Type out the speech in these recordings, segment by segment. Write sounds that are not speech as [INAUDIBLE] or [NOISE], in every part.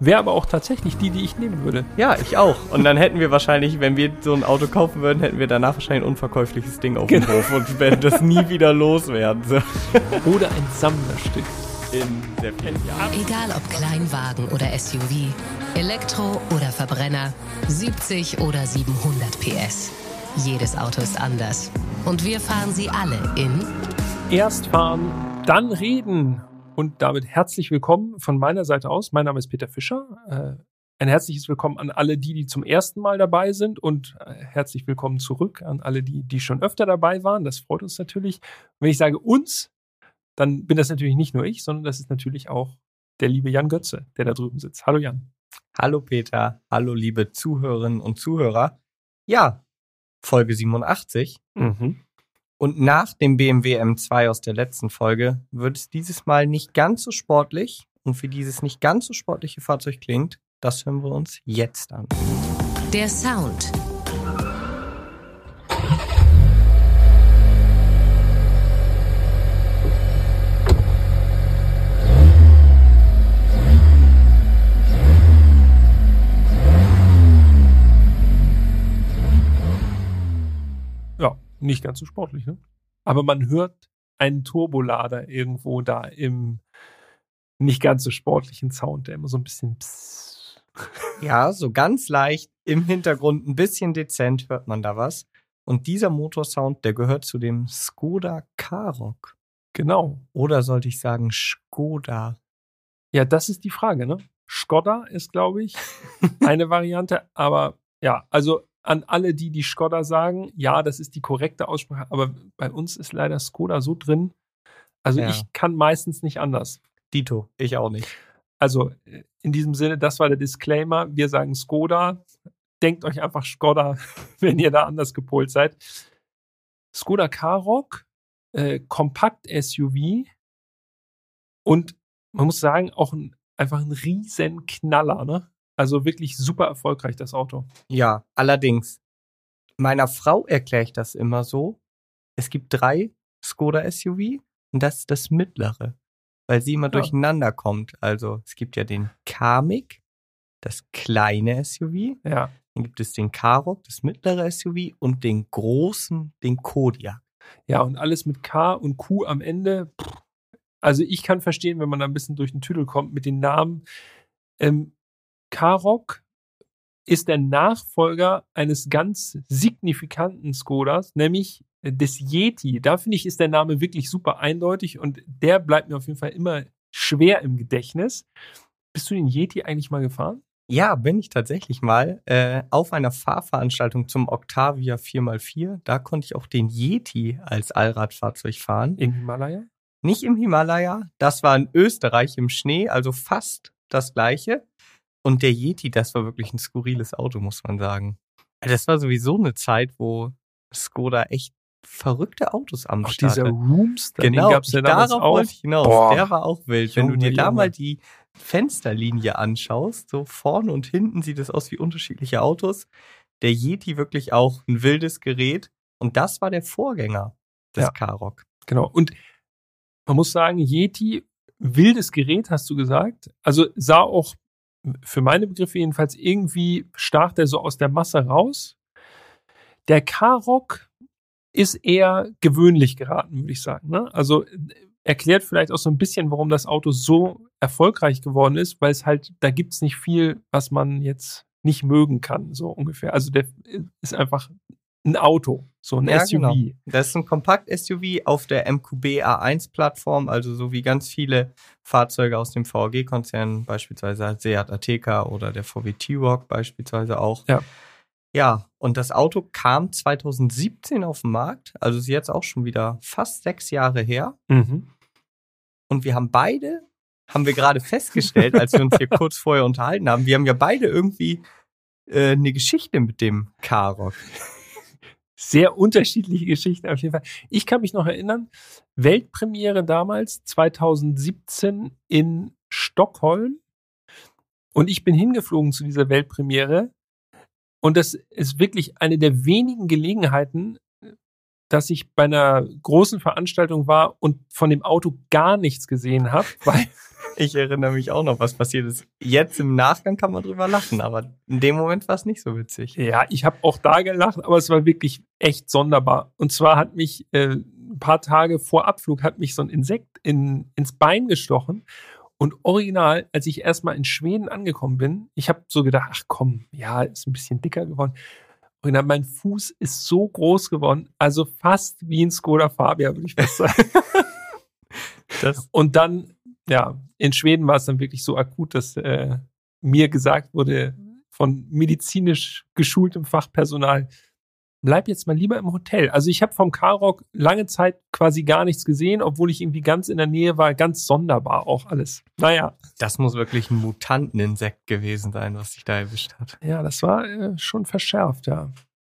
Wäre aber auch tatsächlich die, die ich nehmen würde. Ja, ich auch. Und dann hätten wir wahrscheinlich, wenn wir so ein Auto kaufen würden, hätten wir danach wahrscheinlich ein unverkäufliches Ding auf dem Genau. Hof und werden das nie wieder loswerden. So. [LAUGHS] Oder ein Sammlerstück. In sehr vielen Jahren. Egal ob Kleinwagen oder SUV, Elektro oder Verbrenner, 70 oder 700 PS. Jedes Auto ist anders. Und wir fahren sie alle in Erst fahren, dann reden. Und damit herzlich willkommen von meiner Seite aus. Mein Name ist Peter Fischer. Äh, Ein herzliches Willkommen an alle die, die zum ersten Mal dabei sind und äh, herzlich willkommen zurück an alle die, die schon öfter dabei waren. Das freut uns natürlich. Und wenn ich sage uns, dann bin das natürlich nicht nur ich, sondern das ist natürlich auch der liebe Jan Götze, der da drüben sitzt. Hallo Jan. Hallo Peter, hallo liebe Zuhörerinnen und Zuhörer. Ja, Folge 87. Und nach dem BMW M2 aus der letzten Folge wird es dieses Mal nicht ganz so sportlich. Und wie dieses nicht ganz so sportliche Fahrzeug klingt, das hören wir uns jetzt an. der Sound. Ja, nicht ganz so sportlich, ne? Aber man hört einen Turbolader irgendwo da im nicht ganz so sportlichen Sound, der immer so ein bisschen pss. Ja, so ganz leicht im Hintergrund, ein bisschen dezent hört man da was. Und dieser Motorsound, der gehört zu dem Skoda Karoq. Genau. Oder sollte ich sagen Skoda? Ja, das ist die Frage, ne? Skoda ist, glaube ich, [LAUGHS] eine Variante, aber ja, also an alle, die die Skoda sagen, ja, das ist die korrekte Aussprache, aber bei uns ist leider Skoda so drin. Also Ja. ich kann meistens nicht anders. Dito, ich auch nicht. Also äh, in diesem Sinne, das war der Disclaimer. Wir sagen Skoda. Denkt euch einfach Skoda, [LAUGHS] wenn ihr da anders gepolt seid. Skoda Karoq, äh, Kompakt-SUV und man muss sagen, auch ein, einfach ein riesen Knaller, ne? Also wirklich super erfolgreich, das Auto. Ja, allerdings. Meiner Frau erkläre ich das immer so. Es gibt drei Skoda SUV und das ist das mittlere, weil sie immer durcheinander kommt. Also es gibt ja den Kamiq, das kleine SUV, Ja. dann gibt es den Karoq, das mittlere SUV und den großen, den Kodiaq. Ja, und alles mit K und Q am Ende. Also ich kann verstehen, wenn man da ein bisschen durch den Tüdel kommt mit den Namen. Ähm, Karoq ist der Nachfolger eines ganz signifikanten Skodas, nämlich des Yeti. Da finde ich, ist der Name wirklich super eindeutig und der bleibt mir auf jeden Fall immer schwer im Gedächtnis. Bist du den Yeti eigentlich mal gefahren? Ja, bin ich tatsächlich mal äh, auf einer Fahrveranstaltung zum Octavia 4x4. Da konnte ich auch den Yeti als Allradfahrzeug fahren. Im Himalaya? Nicht im Himalaya, das war in Österreich im Schnee, also fast das gleiche. Und der Yeti, das war wirklich ein skurriles Auto, muss man sagen. Das war sowieso eine Zeit, wo Skoda echt verrückte Autos am Auch Start dieser. Roomster, Genau, den gab es ja damals darauf auch. wollte ich hinaus. Boah. Der war auch wild. Wenn du Junge, dir da Junge. mal die Fensterlinie anschaust, so vorne und hinten sieht es aus wie unterschiedliche Autos. Der Yeti wirklich auch ein wildes Gerät. Und das war der Vorgänger des Ja. Karoq. Genau. Und man muss sagen, Yeti, wildes Gerät, hast du gesagt. Also sah auch für meine Begriffe jedenfalls irgendwie stach der so aus der Masse raus. Der Karoq ist eher gewöhnlich geraten, würde ich sagen. Ne? Also äh, erklärt vielleicht auch so ein bisschen, warum das Auto so erfolgreich geworden ist, weil es halt, da gibt es nicht viel, was man jetzt nicht mögen kann, so ungefähr. Also der ist einfach ein Auto, so ein Ja, SUV. genau. Das ist ein Kompakt-SUV auf der MQB A1-Plattform, also so wie ganz viele Fahrzeuge aus dem VAG-Konzern, beispielsweise Seat Ateca oder der VW T-Roc beispielsweise auch. Ja. Ja, und das Auto kam 2017 auf den Markt, also ist jetzt auch schon wieder fast sechs Jahre her. Mhm. Und wir haben beide, haben wir gerade festgestellt, als wir uns hier [LAUGHS] kurz vorher unterhalten haben, wir haben ja beide irgendwie äh, eine Geschichte mit dem Karoq. Sehr unterschiedliche Geschichten auf jeden Fall. Ich kann mich noch erinnern, Weltpremiere damals, 2017 in Stockholm. Und ich bin hingeflogen zu dieser Weltpremiere. Und das ist wirklich eine der wenigen Gelegenheiten, dass ich bei einer großen Veranstaltung war und von dem Auto gar nichts gesehen habe, [LAUGHS] weil ich erinnere mich auch noch, was passiert ist. Jetzt im Nachgang kann man drüber lachen, aber in dem Moment war es nicht so witzig. Ja, ich habe auch da gelacht, aber es war wirklich echt sonderbar. Und zwar hat mich äh, ein paar Tage vor Abflug hat mich so ein Insekt in, ins Bein gestochen. Und original, als ich erstmal in Schweden angekommen bin, ich habe so gedacht, ach komm, ja, ist ein bisschen dicker geworden. Original, mein Fuß ist so groß geworden, also fast wie ein Skoda Fabia, würde ich fast sagen. [LAUGHS] Das und dann, ja, in Schweden war es dann wirklich so akut, dass äh, mir gesagt wurde von medizinisch geschultem Fachpersonal, bleib jetzt mal lieber im Hotel. Also ich habe vom Karok lange Zeit quasi gar nichts gesehen, obwohl ich irgendwie ganz in der Nähe war, ganz sonderbar auch alles. Naja. Das muss wirklich ein Mutanteninsekt gewesen sein, was sich da erwischt hat. Ja, das war äh, schon verschärft, ja.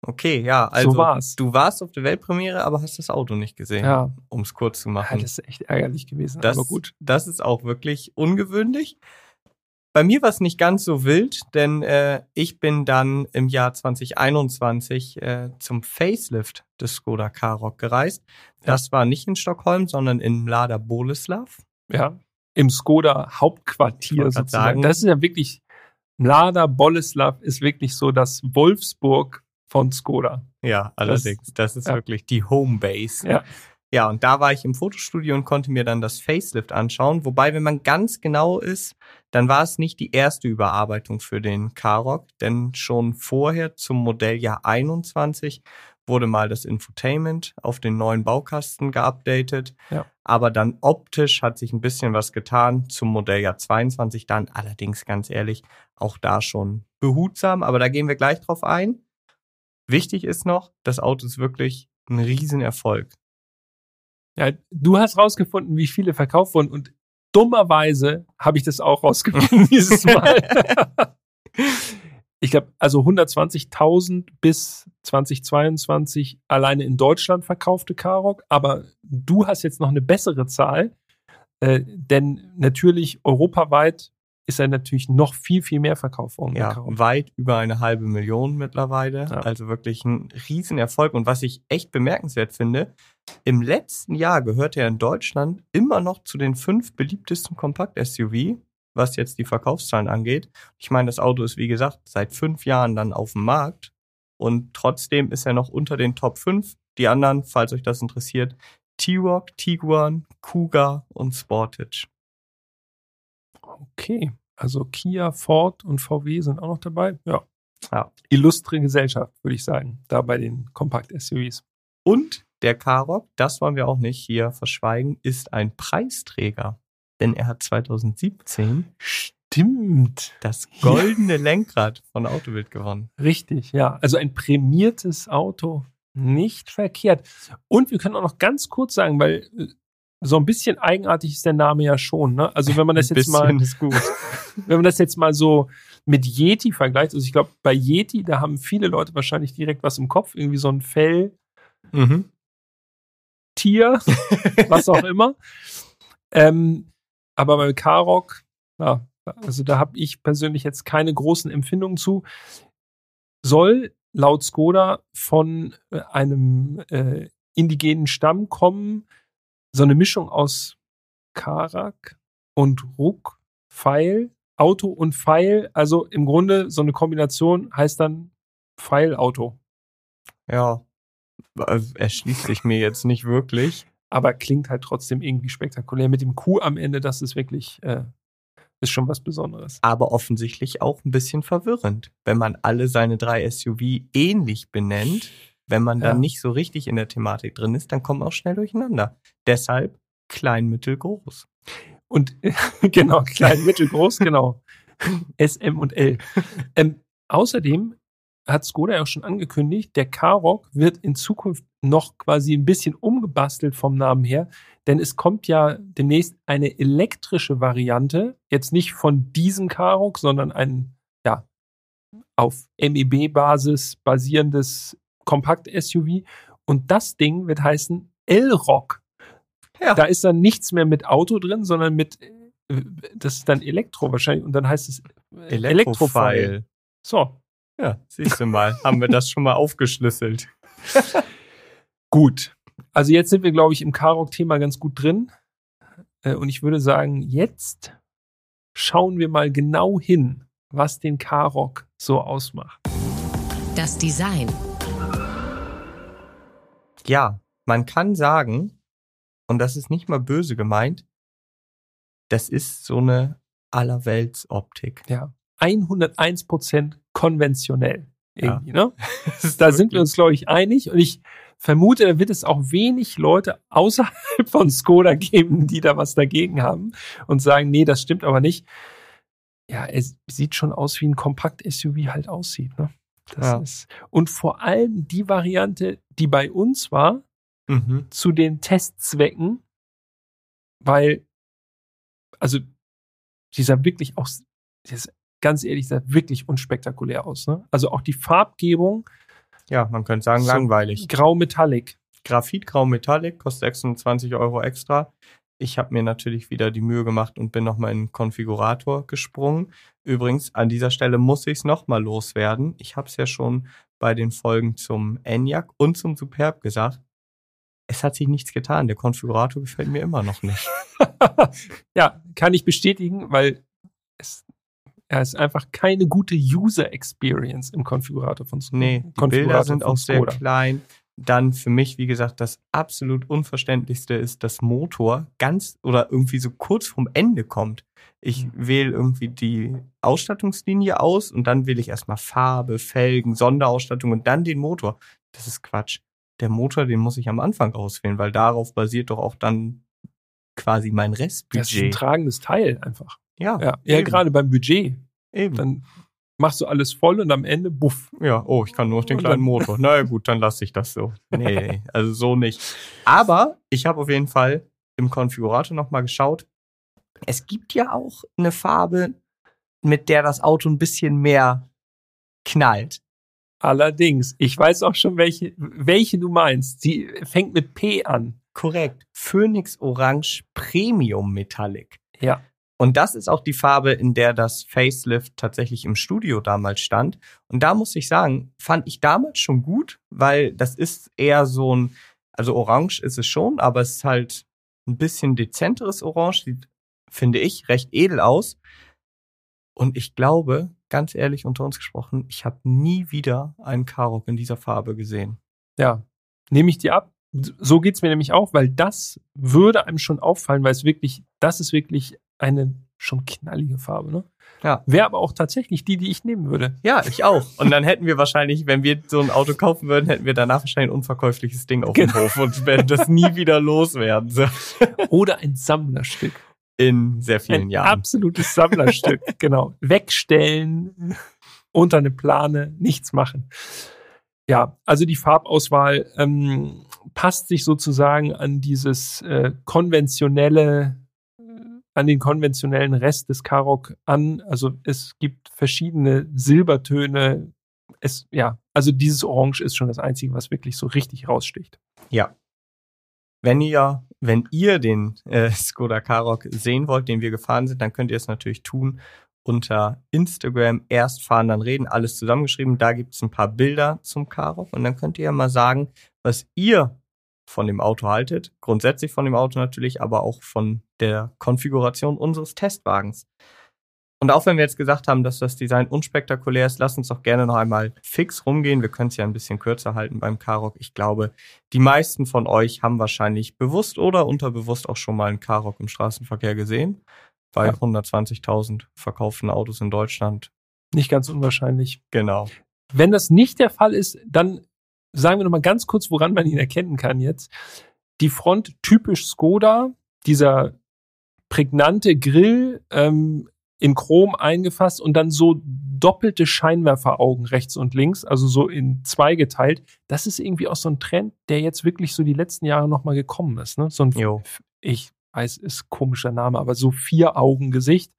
Okay, ja, also so war's. du warst auf der Weltpremiere, aber hast das Auto nicht gesehen, ja. um es kurz zu machen. Ja, das ist echt ärgerlich gewesen, das, aber gut. Das ist auch wirklich ungewöhnlich. Bei mir war es nicht ganz so wild, denn äh, ich bin dann im Jahr 2021 äh, zum Facelift des Skoda Karoq gereist. Ja. Das war nicht in Stockholm, sondern in Mlada Boleslav. Ja, im Skoda Hauptquartier sozusagen. Sagen. Das ist ja wirklich, Mlada Boleslav ist wirklich so das Wolfsburg von Skoda. Ja, allerdings. Das, das ist ja. wirklich die Homebase. Ja. Ja, und da war ich im Fotostudio und konnte mir dann das Facelift anschauen. Wobei, wenn man ganz genau ist, dann war es nicht die erste Überarbeitung für den Karoq, denn schon vorher zum Modelljahr 21 wurde mal das Infotainment auf den neuen Baukasten geupdatet. Ja. Aber dann optisch hat sich ein bisschen was getan zum Modelljahr 22 dann. Allerdings ganz ehrlich, auch da schon behutsam. Aber da gehen wir gleich drauf ein. Wichtig ist noch, das Auto ist wirklich ein Riesenerfolg. Ja, du hast rausgefunden, wie viele verkauft wurden und dummerweise habe ich das auch rausgefunden [LAUGHS] dieses Mal. ich glaube, also 120.000 bis 2022 alleine in Deutschland verkaufte Karok, aber du hast jetzt noch eine bessere Zahl, äh, denn natürlich europaweit ist er natürlich noch viel, viel mehr verkauft worden. Ja, weit über eine halbe Million mittlerweile. Ja. Also wirklich ein Riesenerfolg. Und was ich echt bemerkenswert finde, im letzten Jahr gehört er in Deutschland immer noch zu den fünf beliebtesten Kompakt-SUV, was jetzt die Verkaufszahlen angeht. Ich meine, das Auto ist, wie gesagt, seit fünf Jahren dann auf dem Markt. Und trotzdem ist er noch unter den Top 5. Die anderen, falls euch das interessiert, T-Rock, Tiguan, Kuga und Sportage. Okay, also Kia, Ford und VW sind auch noch dabei. Ja. ja. Illustre Gesellschaft, würde ich sagen, da bei den Kompakt-SUVs. Und der Karoq, das wollen wir auch nicht hier verschweigen, ist ein Preisträger. Denn er hat 2017 Stimmt. Das goldene ja. Lenkrad von Autobild gewonnen. Richtig, ja. Also ein prämiertes Auto. Nicht verkehrt. Und wir können auch noch ganz kurz sagen, weil äh, so ein bisschen eigenartig ist der Name ja schon. Ne? Also wenn man [LAUGHS] das jetzt mal, [LAUGHS] wenn man das jetzt mal so mit Yeti vergleicht, also ich glaube bei Yeti, da haben viele Leute wahrscheinlich direkt was im Kopf, irgendwie so ein Fell, mhm. Tier, [LAUGHS] was auch immer. Ähm, aber bei Karok, ja, also da habe ich persönlich jetzt keine großen Empfindungen zu. Soll laut Skoda von äh, einem äh, indigenen Stamm kommen, so eine Mischung aus Karak und Ruck, Pfeil, Auto und Pfeil. Also im Grunde so eine Kombination heißt dann Pfeil-Auto. Ja, erschließt sich mir jetzt nicht wirklich. Aber klingt halt trotzdem irgendwie spektakulär. Mit dem Q am Ende, das ist wirklich, äh, ist schon was Besonderes. Aber offensichtlich auch ein bisschen verwirrend, wenn man alle seine drei SUV ähnlich benennt wenn man ja. dann nicht so richtig in der Thematik drin ist, dann kommt man auch schnell durcheinander. Deshalb klein, mittel, groß. Und [LAUGHS] genau, klein, mittel, groß, genau. [LAUGHS] S, M und L. Ähm, außerdem hat Skoda ja auch schon angekündigt, der Karoq wird in Zukunft noch quasi ein bisschen umgebastelt vom Namen her, denn es kommt ja demnächst eine elektrische Variante, jetzt nicht von diesem Karoq, sondern ein ja auf MEB-Basis basierendes Kompakt-SUV. Und das Ding wird heißen L-Rock. Ja. Da ist dann nichts mehr mit Auto drin, sondern mit, äh, das ist dann Elektro wahrscheinlich. Und dann heißt es äh, Elektrofile. So. Ja, siehst du mal, haben wir das schon mal aufgeschlüsselt. [LAUGHS] Gut. Also jetzt sind wir, glaube ich, im Karok-Thema ganz gut drin. Äh, und ich würde sagen, jetzt schauen wir mal genau hin, was den Karok so ausmacht. Das Design. Ja, man kann sagen, und das ist nicht mal böse gemeint, das ist so eine Allerweltsoptik. Ja. 101% konventionell. Irgendwie, ja. ne? [LAUGHS] da sind wir uns, glaube ich, einig. Und ich vermute, da wird es auch wenig Leute [LAUGHS] außerhalb von Skoda geben, die da was dagegen haben und sagen, nee, das stimmt aber nicht. Ja, es sieht schon aus, wie ein Kompakt-SUV halt aussieht. Ne? Das ja. ist, und vor allem die Variante, die bei uns war, mhm. zu den Testzwecken, weil, also, die sah wirklich auch, ganz ehrlich gesagt, wirklich unspektakulär aus. Ne? Also auch die Farbgebung, ja, man könnte sagen, so langweilig. Grau-Metallic. Graphit Grau-Metallic kostet 26 Euro extra. Ich habe mir natürlich wieder die Mühe gemacht und bin nochmal in den Konfigurator gesprungen. Übrigens, an dieser Stelle muss ich es nochmal loswerden. Ich habe es ja schon bei den Folgen zum Enyaq und zum Superb gesagt. Es hat sich nichts getan. Der Konfigurator gefällt mir immer noch nicht. [LAUGHS] ja, kann ich bestätigen, weil es er ist einfach keine gute User Experience im Konfigurator von Skoda. Nee, die Bilder sind auch sehr klein. Dann für mich, wie gesagt, das absolut unverständlichste ist, dass Motor ganz oder irgendwie so kurz vorm Ende kommt. Ich mhm. wähle irgendwie die Ausstattungslinie aus und dann wähle ich erstmal Farbe, Felgen, Sonderausstattung und dann den Motor. Das ist Quatsch. Der Motor, den muss ich am Anfang auswählen, weil darauf basiert doch auch dann quasi mein Restbudget. Das ist ein tragendes Teil einfach. Ja. Ja, ja gerade beim Budget. Eben. Dann machst du alles voll und am Ende, buff. Ja, oh, ich kann nur noch den kleinen Motor. Na gut, dann lasse ich das so. Nee, [LAUGHS] also so nicht. Aber ich habe auf jeden Fall im Konfigurator nochmal geschaut. Es gibt ja auch eine Farbe, mit der das Auto ein bisschen mehr knallt. Allerdings, ich weiß auch schon, welche, welche du meinst. Sie fängt mit P an. Korrekt. Phoenix Orange Premium Metallic. Ja. Und das ist auch die Farbe, in der das Facelift tatsächlich im Studio damals stand. Und da muss ich sagen, fand ich damals schon gut, weil das ist eher so ein, also orange ist es schon, aber es ist halt ein bisschen dezenteres Orange, sieht, finde ich, recht edel aus. Und ich glaube, ganz ehrlich unter uns gesprochen, ich habe nie wieder einen Karok in dieser Farbe gesehen. Ja, nehme ich dir ab. So geht's mir nämlich auch, weil das würde einem schon auffallen, weil es wirklich, das ist wirklich eine schon knallige Farbe, ne? Ja. Wäre aber auch tatsächlich die, die ich nehmen würde. Ja, ich auch. Und dann hätten wir wahrscheinlich, wenn wir so ein Auto kaufen würden, hätten wir danach wahrscheinlich ein unverkäufliches Ding auf genau. dem Hof und werden das nie wieder loswerden. So. [LAUGHS] Oder ein Sammlerstück. In sehr vielen ein Jahren. Absolutes Sammlerstück, [LAUGHS] genau. Wegstellen, unter eine Plane, nichts machen. Ja, also die Farbauswahl ähm, passt sich sozusagen an dieses äh, konventionelle an den konventionellen Rest des Karok an. Also es gibt verschiedene Silbertöne. Es, ja, also dieses Orange ist schon das Einzige, was wirklich so richtig raussticht. Ja. Wenn ihr, wenn ihr den äh, [LAUGHS] Skoda Karok sehen wollt, den wir gefahren sind, dann könnt ihr es natürlich tun unter Instagram erst fahren, dann reden, alles zusammengeschrieben. Da gibt es ein paar Bilder zum Karok und dann könnt ihr ja mal sagen, was ihr von dem Auto haltet. Grundsätzlich von dem Auto natürlich, aber auch von der Konfiguration unseres Testwagens. Und auch wenn wir jetzt gesagt haben, dass das Design unspektakulär ist, lasst uns doch gerne noch einmal fix rumgehen. Wir können es ja ein bisschen kürzer halten beim Karok. Ich glaube, die meisten von euch haben wahrscheinlich bewusst oder unterbewusst auch schon mal einen Karok im Straßenverkehr gesehen. Bei ja. 120.000 verkauften Autos in Deutschland. Nicht ganz unwahrscheinlich. Genau. Wenn das nicht der Fall ist, dann sagen wir noch mal ganz kurz, woran man ihn erkennen kann jetzt. Die Front typisch Skoda, dieser prägnante Grill ähm, in Chrom eingefasst und dann so doppelte Scheinwerferaugen rechts und links, also so in zwei geteilt. Das ist irgendwie auch so ein Trend, der jetzt wirklich so die letzten Jahre noch mal gekommen ist. Ne? So ein, jo. ich weiß, ist komischer Name, aber so vier Augen Gesicht.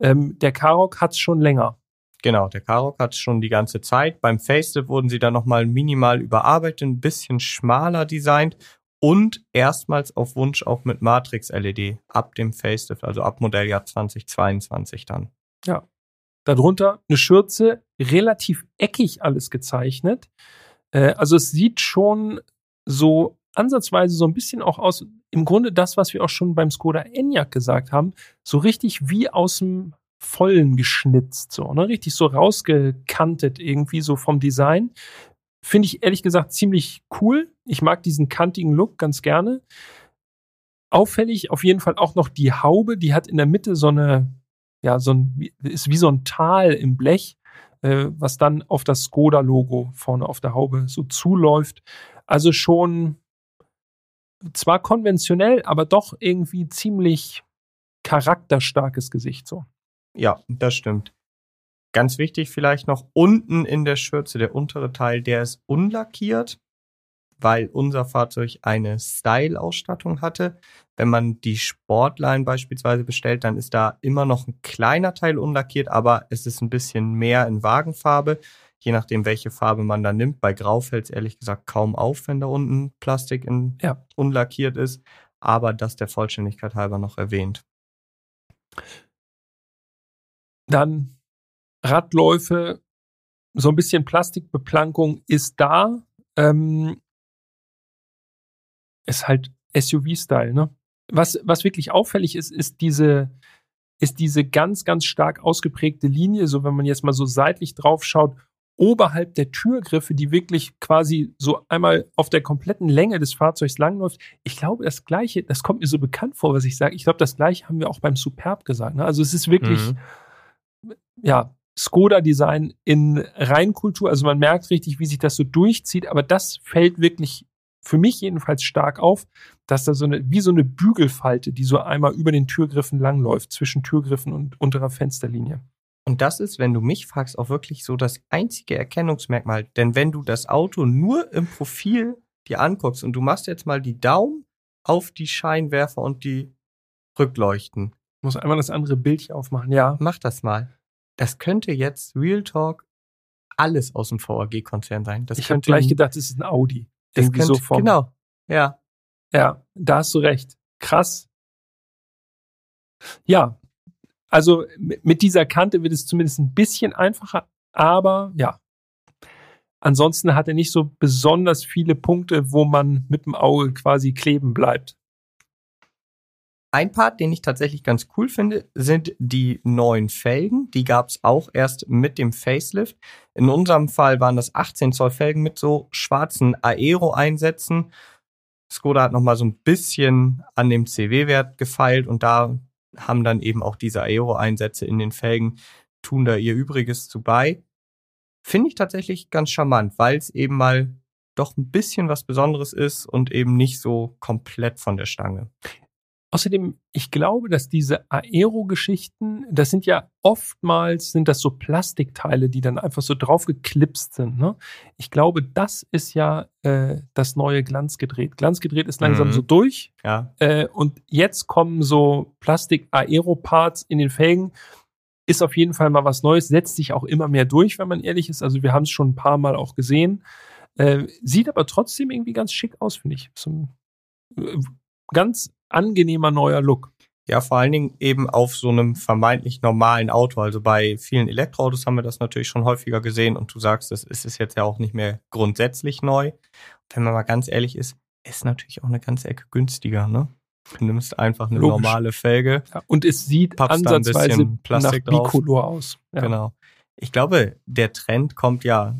Ähm, der Karok hat's schon länger. Genau, der Karok hat schon die ganze Zeit. Beim Facelift wurden sie dann nochmal minimal überarbeitet, ein bisschen schmaler designt und erstmals auf Wunsch auch mit Matrix-LED ab dem Facelift, also ab Modelljahr 2022 dann. Ja. Darunter eine Schürze, relativ eckig alles gezeichnet. Äh, also es sieht schon so ansatzweise so ein bisschen auch aus, im Grunde das, was wir auch schon beim Skoda Enyaq gesagt haben, so richtig wie aus dem Vollen geschnitzt, so, ne? Richtig so rausgekantet irgendwie so vom Design. Finde ich ehrlich gesagt ziemlich cool. Ich mag diesen kantigen Look ganz gerne. Auffällig auf jeden Fall auch noch die Haube, die hat in der Mitte so eine, ja, so ein, ist wie so ein Tal im Blech, äh, was dann auf das Skoda-Logo vorne auf der Haube so zuläuft. Also schon zwar konventionell, aber doch irgendwie ziemlich charakterstarkes Gesicht so. Ja, das stimmt. Ganz wichtig vielleicht noch unten in der Schürze, der untere Teil, der ist unlackiert, weil unser Fahrzeug eine Style-Ausstattung hatte. Wenn man die Sportline beispielsweise bestellt, dann ist da immer noch ein kleiner Teil unlackiert, aber es ist ein bisschen mehr in Wagenfarbe je nachdem, welche Farbe man da nimmt. Bei Grau fällt es ehrlich gesagt kaum auf, wenn da unten Plastik in, ja. unlackiert ist. Aber das der Vollständigkeit halber noch erwähnt. Dann Radläufe, so ein bisschen Plastikbeplankung ist da. Ähm, ist halt SUV-Style, ne? Was, was wirklich auffällig ist, ist diese, ist diese ganz, ganz stark ausgeprägte Linie. So, wenn man jetzt mal so seitlich drauf schaut, oberhalb der Türgriffe, die wirklich quasi so einmal auf der kompletten Länge des Fahrzeugs langläuft. Ich glaube, das Gleiche, das kommt mir so bekannt vor, was ich sage. Ich glaube, das Gleiche haben wir auch beim Superb gesagt. Ne? Also es ist wirklich, mhm. Ja, Skoda-Design in Reinkultur. Also man merkt richtig, wie sich das so durchzieht, aber das fällt wirklich für mich jedenfalls stark auf, dass da so eine, wie so eine Bügelfalte, die so einmal über den Türgriffen langläuft, zwischen Türgriffen und unterer Fensterlinie. Und das ist, wenn du mich fragst, auch wirklich so das einzige Erkennungsmerkmal. Denn wenn du das Auto nur im Profil dir anguckst und du machst jetzt mal die Daumen auf die Scheinwerfer und die Rückleuchten. Ich muss einmal das andere Bild hier aufmachen, ja. Mach das mal. Das könnte jetzt Real Talk alles aus dem VAG-Konzern sein. Das ich habe gleich gedacht, es ist ein Audi. Irgendwie könnte, so vom, genau, ja. Ja, da hast du recht. Krass. Ja, also mit dieser Kante wird es zumindest ein bisschen einfacher, aber ja. Ansonsten hat er nicht so besonders viele Punkte, wo man mit dem Auge quasi kleben bleibt. Ein Part, den ich tatsächlich ganz cool finde, sind die neuen Felgen. Die gab es auch erst mit dem Facelift. In unserem Fall waren das 18 Zoll Felgen mit so schwarzen Aero-Einsätzen. Skoda hat nochmal so ein bisschen an dem CW-Wert gefeilt und da haben dann eben auch diese Aero-Einsätze in den Felgen, tun da ihr Übriges zu bei. Finde ich tatsächlich ganz charmant, weil es eben mal doch ein bisschen was Besonderes ist und eben nicht so komplett von der Stange. Außerdem, ich glaube, dass diese Aero-Geschichten, das sind ja oftmals, sind das so Plastikteile, die dann einfach so draufgeklipst sind. Ne? Ich glaube, das ist ja äh, das neue Glanzgedreht. Glanzgedreht ist langsam mhm. so durch. Ja. Äh, und jetzt kommen so Plastik-Aero-Parts in den Felgen. Ist auf jeden Fall mal was Neues, setzt sich auch immer mehr durch, wenn man ehrlich ist. Also wir haben es schon ein paar Mal auch gesehen. Äh, sieht aber trotzdem irgendwie ganz schick aus, finde ich. So, äh, ganz angenehmer neuer Look. Ja, vor allen Dingen eben auf so einem vermeintlich normalen Auto. Also bei vielen Elektroautos haben wir das natürlich schon häufiger gesehen und du sagst, das ist es jetzt ja auch nicht mehr grundsätzlich neu. Und wenn man mal ganz ehrlich ist, ist natürlich auch eine ganze Ecke günstiger, ne? Du nimmst einfach eine Logisch. normale Felge. Ja, und es sieht ansatzweise nach Bicolor aus. Ja. Genau. Ich glaube, der Trend kommt ja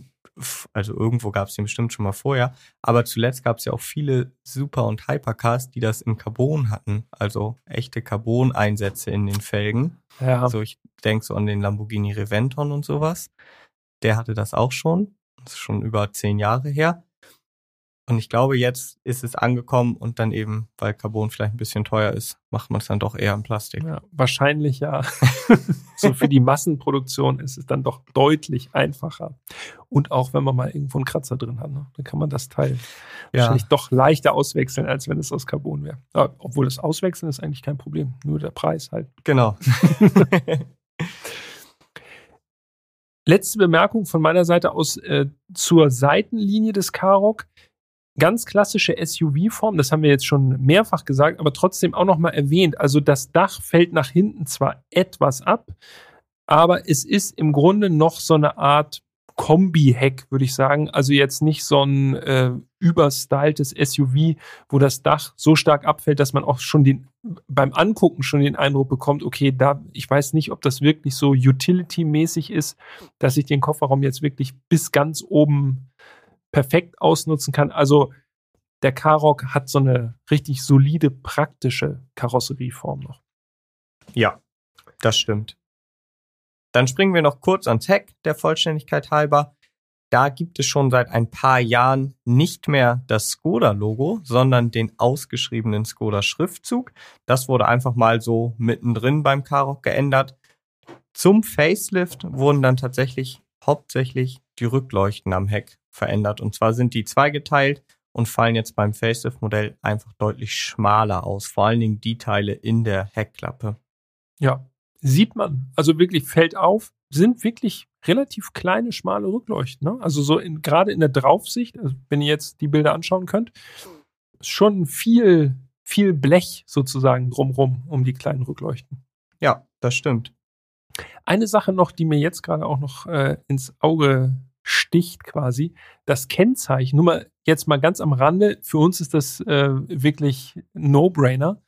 also irgendwo gab es den bestimmt schon mal vorher, aber zuletzt gab es ja auch viele Super- und Hypercars, die das in Carbon hatten, also echte Carbon-Einsätze in den Felgen. Ja. Also ich denke so an den Lamborghini Reventon und sowas. Der hatte das auch schon. Das ist schon über zehn Jahre her. Und ich glaube, jetzt ist es angekommen und dann eben, weil Carbon vielleicht ein bisschen teuer ist, macht man es dann doch eher in Plastik. Ja, wahrscheinlich ja. [LAUGHS] so für die Massenproduktion ist es dann doch deutlich einfacher. Und auch wenn man mal irgendwo einen Kratzer drin hat, ne, dann kann man das Teil ja. wahrscheinlich doch leichter auswechseln, als wenn es aus Carbon wäre. obwohl das Auswechseln ist eigentlich kein Problem. Nur der Preis halt. Genau. [LAUGHS] Letzte Bemerkung von meiner Seite aus äh, zur Seitenlinie des Karoq ganz klassische SUV-Form, das haben wir jetzt schon mehrfach gesagt, aber trotzdem auch nochmal erwähnt. Also das Dach fällt nach hinten zwar etwas ab, aber es ist im Grunde noch so eine Art Kombi-Heck, würde ich sagen. Also jetzt nicht so ein äh, überstyltes SUV, wo das Dach so stark abfällt, dass man auch schon den beim Angucken schon den Eindruck bekommt, okay, da ich weiß nicht, ob das wirklich so utility-mäßig ist, dass ich den Kofferraum jetzt wirklich bis ganz oben perfekt ausnutzen kann. Also der Karoq hat so eine richtig solide praktische Karosserieform noch. Ja, das stimmt. Dann springen wir noch kurz ans Heck der Vollständigkeit halber. Da gibt es schon seit ein paar Jahren nicht mehr das Skoda-Logo, sondern den ausgeschriebenen Skoda-Schriftzug. Das wurde einfach mal so mittendrin beim Karoq geändert. Zum Facelift wurden dann tatsächlich hauptsächlich die Rückleuchten am Heck verändert. Und zwar sind die zweigeteilt und fallen jetzt beim Facelift-Modell einfach deutlich schmaler aus. Vor allen Dingen die Teile in der Heckklappe. Ja, sieht man. Also wirklich fällt auf, sind wirklich relativ kleine, schmale Rückleuchten. Ne? Also so in, gerade in der Draufsicht, also wenn ihr jetzt die Bilder anschauen könnt, ist schon viel, viel Blech sozusagen drumrum um die kleinen Rückleuchten. Ja, das stimmt. Eine Sache noch, die mir jetzt gerade auch noch äh, ins Auge sticht quasi, das Kennzeichen, nur mal jetzt mal ganz am Rande, für uns ist das äh, wirklich No-Brainer,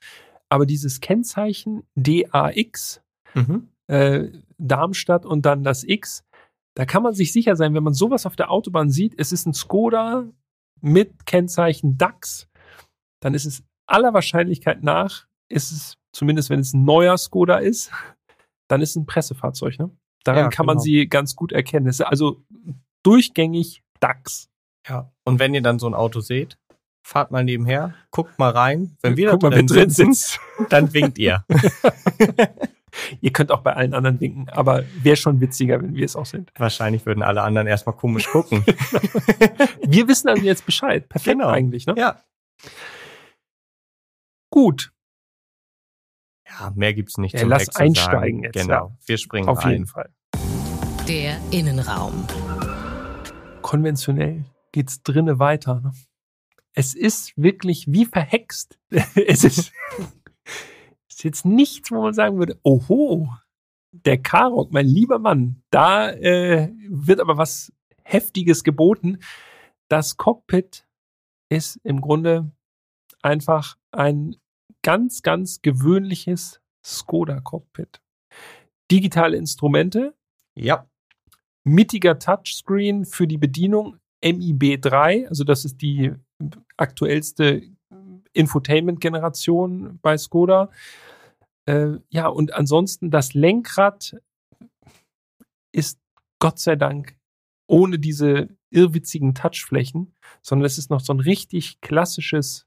aber dieses Kennzeichen DAX, mhm. äh, Darmstadt und dann das X. Da kann man sich sicher sein, wenn man sowas auf der Autobahn sieht, es ist ein Skoda mit Kennzeichen DAX, dann ist es aller Wahrscheinlichkeit nach, ist es, zumindest wenn es ein neuer Skoda ist, dann ist es ein Pressefahrzeug. Ne? Daran ja, kann genau. man sie ganz gut erkennen. Es ist also durchgängig DAX. Ja, und wenn ihr dann so ein Auto seht, fahrt mal nebenher, guckt mal rein. Wenn wir Guck da drin, drin sitzen, [LAUGHS] dann winkt ihr. [LAUGHS] Ihr könnt auch bei allen anderen winken, aber wäre schon witziger, wenn wir es auch sind. Wahrscheinlich würden alle anderen erstmal komisch gucken. [LAUGHS] wir wissen also jetzt Bescheid. Perfekt genau. eigentlich, ne? Ja. Gut. Ja, mehr gibt's nicht ja, zum Lass einsteigen sagen. jetzt. Genau. Ja. Wir springen Auf ein. jeden Fall. Der Innenraum. Konventionell geht's drinnen weiter. Ne? Es ist wirklich wie verhext. [LAUGHS] es ist [LAUGHS] ist jetzt nichts, wo man sagen würde, oho, der Karok, mein lieber Mann, da äh, wird aber was Heftiges geboten. Das Cockpit ist im Grunde einfach ein ganz, ganz gewöhnliches Skoda-Cockpit. Digitale Instrumente. Ja. Mittiger Touchscreen für die Bedienung. MIB 3, also das ist die aktuellste Infotainment-Generation bei Skoda. Äh, ja, und ansonsten das Lenkrad ist Gott sei Dank ohne diese irrwitzigen Touchflächen, sondern es ist noch so ein richtig klassisches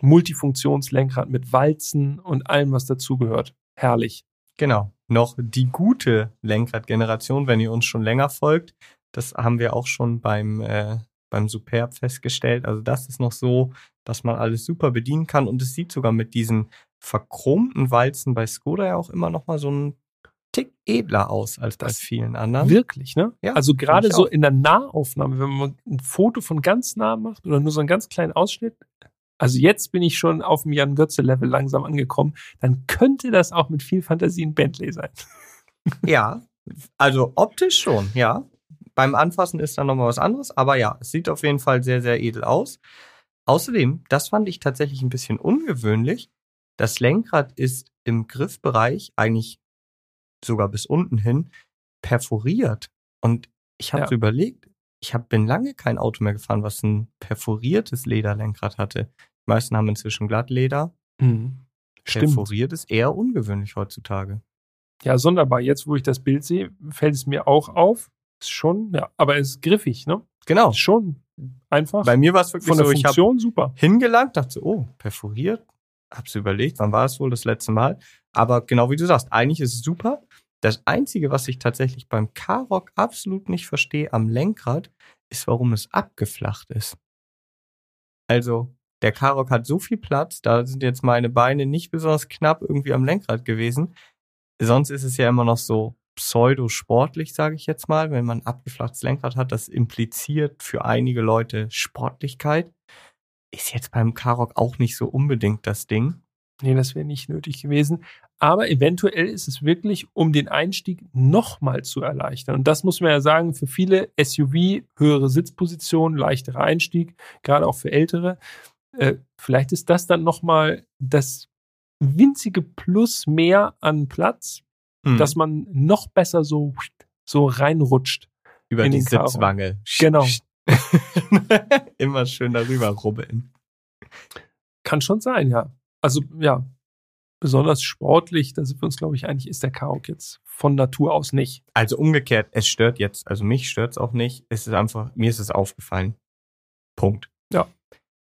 Multifunktionslenkrad mit Walzen und allem, was dazugehört. Herrlich. Genau. Noch die gute Lenkradgeneration, wenn ihr uns schon länger folgt. Das haben wir auch schon beim, äh, beim Superb festgestellt. Also das ist noch so, dass man alles super bedienen kann und es sieht sogar mit diesen verchromten Walzen bei Skoda ja auch immer noch mal so ein Tick edler aus als bei vielen anderen. Wirklich, ne? Ja, also gerade so in der Nahaufnahme, wenn man ein Foto von ganz nah macht oder nur so einen ganz kleinen Ausschnitt, also jetzt bin ich schon auf dem Jan Götze Level langsam angekommen, dann könnte das auch mit viel Fantasie ein Bentley sein. [LAUGHS] Ja, also optisch schon, ja. Beim Anfassen ist dann nochmal was anderes, aber ja, es sieht auf jeden Fall sehr, sehr edel aus. Außerdem, das fand ich tatsächlich ein bisschen ungewöhnlich, das Lenkrad ist im Griffbereich eigentlich sogar bis unten hin perforiert. Und ich habe ja. überlegt, ich hab, bin lange kein Auto mehr gefahren, was ein perforiertes Lederlenkrad hatte. Die meisten haben inzwischen Glattleder. Mhm. Perforiert ist eher ungewöhnlich heutzutage. Ja, sonderbar. Jetzt, wo ich das Bild sehe, fällt es mir auch auf. Ist schon, ja, aber es ist griffig, ne? Genau. Ist schon einfach. Bei mir war es wirklich von der so, Funktion ich super. Hingelangt, dachte so, oh, perforiert, hab's überlegt, wann war es wohl das letzte Mal? Aber genau wie du sagst, eigentlich ist es super. Das Einzige, was ich tatsächlich beim K-Rock absolut nicht verstehe am Lenkrad, ist, warum es abgeflacht ist. Also, der K-Rock hat so viel Platz, da sind jetzt meine Beine nicht besonders knapp irgendwie am Lenkrad gewesen. Sonst ist es ja immer noch so pseudo-sportlich, sage ich jetzt mal, wenn man abgeflachtes Lenkrad hat. Das impliziert für einige Leute Sportlichkeit ist jetzt beim Karok auch nicht so unbedingt das Ding. Nee, das wäre nicht nötig gewesen. Aber eventuell ist es wirklich, um den Einstieg nochmal zu erleichtern. Und das muss man ja sagen, für viele SUV, höhere Sitzposition, leichterer Einstieg, gerade auch für Ältere. Äh, vielleicht ist das dann nochmal das winzige Plus mehr an Platz, hm. dass man noch besser so, so reinrutscht. Über die Sitzwange. Genau. [LAUGHS] Immer schön darüber rubbeln. Kann schon sein, ja. Also, ja, besonders sportlich, da sind wir uns, glaube ich, eigentlich ist der Karaoke jetzt von Natur aus nicht. Also umgekehrt, es stört jetzt, also mich stört es auch nicht. Es ist einfach, mir ist es aufgefallen. Punkt. Ja.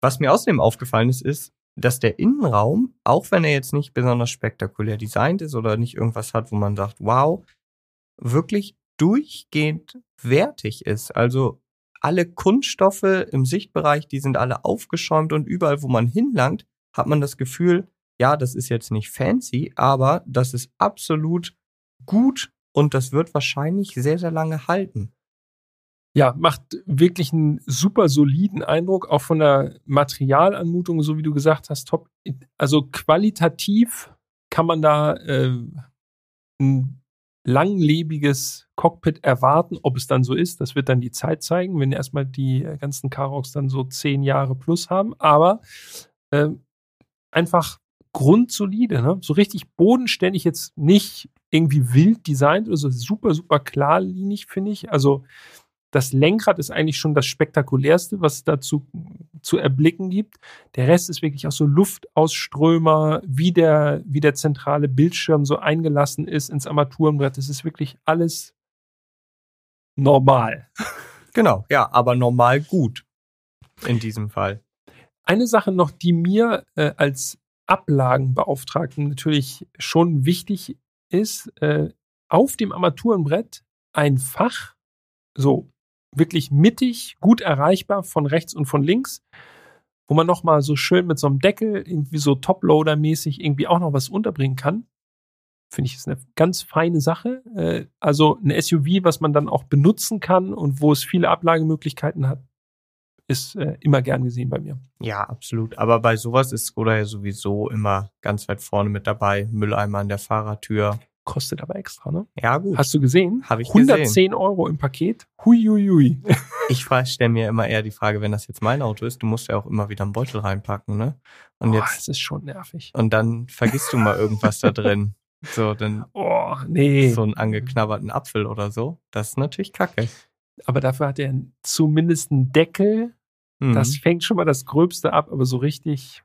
Was mir außerdem aufgefallen ist, ist, dass der Innenraum, auch wenn er jetzt nicht besonders spektakulär designt ist oder nicht irgendwas hat, wo man sagt, wow, wirklich durchgehend wertig ist. Also alle Kunststoffe im Sichtbereich, die sind alle aufgeschäumt und überall, wo man hinlangt, hat man das Gefühl, ja, das ist jetzt nicht fancy, aber das ist absolut gut und das wird wahrscheinlich sehr, sehr lange halten. Ja, macht wirklich einen super soliden Eindruck, auch von der Materialanmutung, so wie du gesagt hast, top. Also qualitativ kann man da äh, ein langlebiges Cockpit erwarten. Ob es dann so ist, das wird dann die Zeit zeigen, wenn erstmal die ganzen Karoks dann so zehn Jahre plus haben. Aber äh, einfach grundsolide, ne? so richtig bodenständig jetzt nicht irgendwie wild designt oder so, super, super klarlinig, finde ich. Also das Lenkrad ist eigentlich schon das spektakulärste, was es dazu zu erblicken gibt. Der Rest ist wirklich auch so Luftausströmer, wie der, wie der zentrale Bildschirm so eingelassen ist ins Armaturenbrett. Das ist wirklich alles normal. Genau, ja, aber normal gut in diesem Fall. Eine Sache noch, die mir äh, als Ablagenbeauftragten natürlich schon wichtig ist, äh, auf dem Armaturenbrett ein Fach, so wirklich mittig, gut erreichbar von rechts und von links, wo man nochmal so schön mit so einem Deckel, irgendwie so Toploader-mäßig irgendwie auch noch was unterbringen kann. Finde ich ist eine ganz feine Sache. Äh, also ein SUV, was man dann auch benutzen kann und wo es viele Ablagemöglichkeiten hat, ist äh, immer gern gesehen bei mir. Ja, absolut. Aber bei sowas ist Skoda ja sowieso immer ganz weit vorne mit dabei. Mülleimer an der Fahrertür. Kostet aber extra, ne? Ja, gut. Hast du gesehen? Habe ich 110 gesehen. Euro im Paket. Huiuiui. [LAUGHS] ich stelle mir immer eher die Frage, wenn das jetzt mein Auto ist, du musst ja auch immer wieder einen Beutel reinpacken, ne? Und oh, jetzt. Das ist schon nervig. Und dann vergisst du mal irgendwas da drin. [LAUGHS] So, dann. Oh, nee. So einen angeknabberten Apfel oder so. Das ist natürlich kacke. Aber dafür hat er zumindest einen Deckel. Mhm. Das fängt schon mal das Gröbste ab, aber so richtig.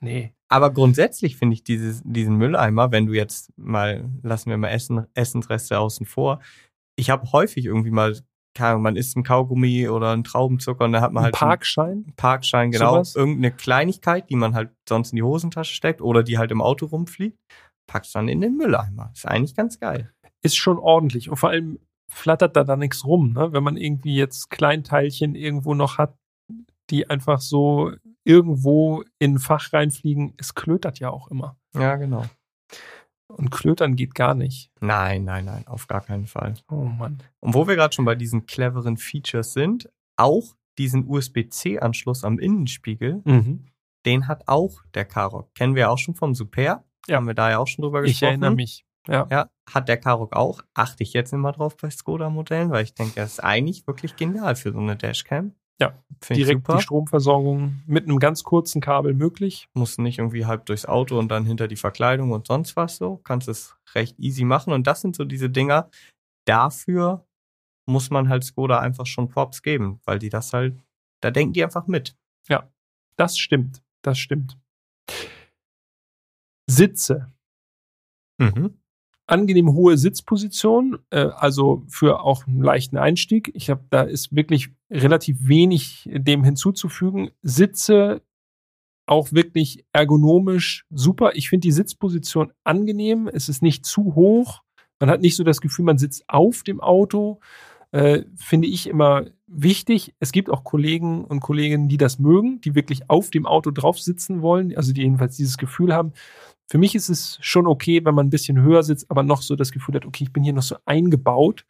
Nee. Aber grundsätzlich finde ich dieses, diesen Mülleimer, wenn du jetzt mal, lassen wir mal Essen, Essensreste außen vor. Ich habe häufig irgendwie mal, keine Ahnung, man isst ein Kaugummi oder einen Traubenzucker und da hat man halt. Parkschein? Einen Parkschein, genau. Sowas? Irgendeine Kleinigkeit, die man halt sonst in die Hosentasche steckt oder die halt im Auto rumfliegt, packst dann in den Mülleimer. Ist eigentlich ganz geil. Ist schon ordentlich. Und vor allem flattert da dann nichts rum, ne? Wenn man irgendwie jetzt Kleinteilchen irgendwo noch hat, die einfach so irgendwo in ein Fach reinfliegen, es klötert ja auch immer. Ja, genau. Und klötern geht gar nicht. Nein, nein, nein, auf gar keinen Fall. Oh Mann. Und wo wir gerade schon bei diesen cleveren Features sind, auch diesen USB-C-Anschluss am Innenspiegel, mhm. den hat auch der Karoq. Kennen wir auch schon vom Super. Ja. Haben wir da ja auch schon drüber gesprochen. Ich erinnere mich. Ja. ja. Hat der Karoq auch. Achte ich jetzt immer drauf bei Skoda-Modellen, weil ich denke, das ist eigentlich wirklich genial für so eine Dashcam. Ja, direkt die Stromversorgung mit einem ganz kurzen Kabel möglich. Musst nicht irgendwie halb durchs Auto und dann hinter die Verkleidung und sonst was so. Kannst es recht easy machen. Und das sind so diese Dinger. Dafür muss man halt Skoda einfach schon Props geben, weil die das halt, da denken die einfach mit. Ja, das stimmt. Das stimmt. Sitze. Mhm angenehm hohe Sitzposition, äh, also für auch einen leichten Einstieg. Ich habe, da ist wirklich relativ wenig dem hinzuzufügen. Sitze auch wirklich ergonomisch super. Ich finde die Sitzposition angenehm. Es ist nicht zu hoch. Man hat nicht so das Gefühl, man sitzt auf dem Auto. Äh, finde ich immer wichtig. Es gibt auch Kollegen und Kolleginnen, die das mögen, die wirklich auf dem Auto drauf sitzen wollen, also die jedenfalls dieses Gefühl haben. Für mich ist es schon okay, wenn man ein bisschen höher sitzt, aber noch so das Gefühl hat, okay, ich bin hier noch so eingebaut.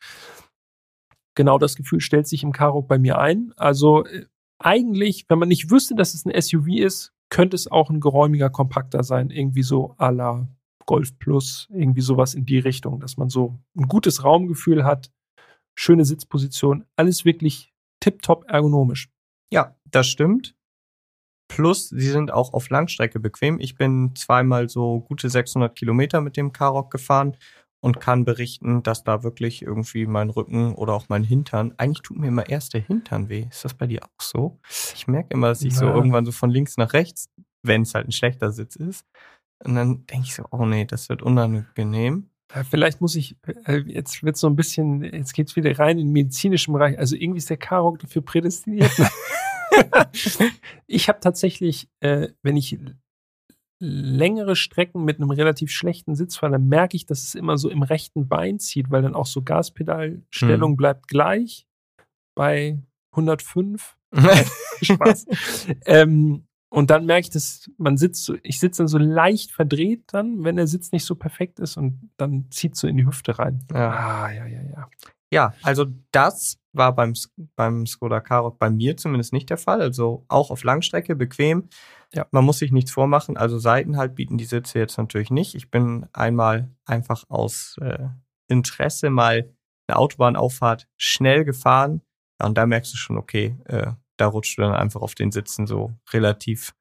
Genau das Gefühl stellt sich im Karoq bei mir ein. Also äh, eigentlich, wenn man nicht wüsste, dass es ein SUV ist, könnte es auch ein geräumiger Kompakter sein, irgendwie so à la Golf Plus, irgendwie sowas in die Richtung, dass man so ein gutes Raumgefühl hat, schöne Sitzposition, alles wirklich tiptop ergonomisch. Ja, das stimmt. Plus, sie sind auch auf Langstrecke bequem. Ich bin zweimal so gute 600 Kilometer mit dem Karoq gefahren und kann berichten, dass da wirklich irgendwie mein Rücken oder auch mein Hintern, eigentlich tut mir immer erst der Hintern weh. Ist das bei dir auch so? Ich merke immer, dass ich ja. so irgendwann so von links nach rechts, wenn es halt ein schlechter Sitz ist. Und dann denke ich so, oh nee, das wird unangenehm. Vielleicht muss ich, äh, jetzt wird so ein bisschen, jetzt geht's wieder rein in den medizinischen Bereich. Also irgendwie ist der Karok dafür prädestiniert. [LAUGHS] [LAUGHS] ich habe tatsächlich, äh, wenn ich längere Strecken mit einem relativ schlechten Sitz fahre, dann merke ich, dass es immer so im rechten Bein zieht, weil dann auch so Gaspedalstellung hm. bleibt gleich bei 105. [LAUGHS] Spaß. ähm, und dann merke ich, dass man sitzt, ich sitze dann so leicht verdreht dann, wenn der Sitz nicht so perfekt ist und dann zieht so in die Hüfte rein. Ja. Ah, ja, ja, ja. Ja, also das war beim, beim Skoda Karoq bei mir zumindest nicht der Fall. Also auch auf Langstrecke bequem. Ja. Man muss sich nichts vormachen. Also Seitenhalt bieten die Sitze jetzt natürlich nicht. Ich bin einmal einfach aus äh, Interesse mal eine Autobahnauffahrt schnell gefahren. Ja, und da merkst du schon, okay, äh, da rutscht du dann einfach auf den Sitzen so relativ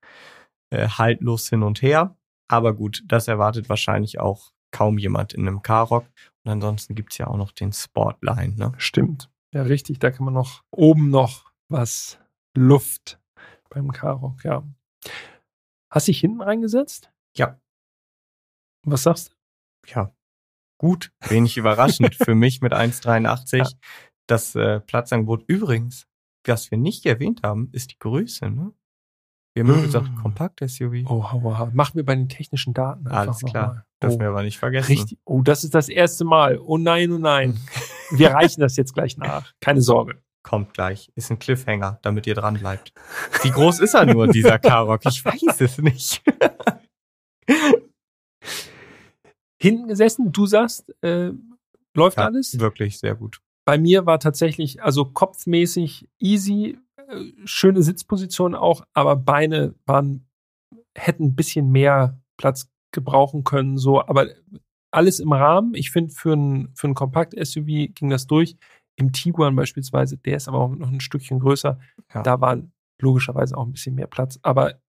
äh, haltlos hin und her. Aber gut, das erwartet wahrscheinlich auch kaum jemand in einem Karoq. Und ansonsten gibt es ja auch noch den Sportline. Ne? Stimmt. Ja, richtig. Da kann man noch oben noch was Luft beim Karoq, ja. Hast dich hinten reingesetzt? Ja. Was sagst du? Ja, gut. Wenig überraschend für mich mit 1,83. Ja. Das äh, Platzangebot übrigens was wir nicht erwähnt haben, ist die Größe. Ne? Wir haben [GASPS] gesagt. Kompakt-SUV. Oh, wow. Machen wir bei den technischen Daten einfach Alles klar. Mal. Dürfen oh. wir aber nicht vergessen. Richtig. Oh, das ist das erste Mal. Oh nein, oh nein. [LAUGHS] wir reichen das jetzt gleich nach. Keine Sorge. Kommt gleich. Ist ein Cliffhanger, damit ihr dran bleibt. Wie groß ist er nur, dieser Karoq? Ich weiß es nicht. [LAUGHS] Hinten gesessen, du sagst, äh, läuft ja, alles? Wirklich sehr gut. Bei mir war tatsächlich, also kopfmäßig easy, schöne Sitzposition auch, aber Beine waren, hätten ein bisschen mehr Platz gebrauchen können, so, aber alles im Rahmen. Ich finde, für ein, für ein Kompakt-SUV ging das durch. Im Tiguan beispielsweise, der ist aber auch noch ein Stückchen größer. Ja. Da war logischerweise auch ein bisschen mehr Platz. Aber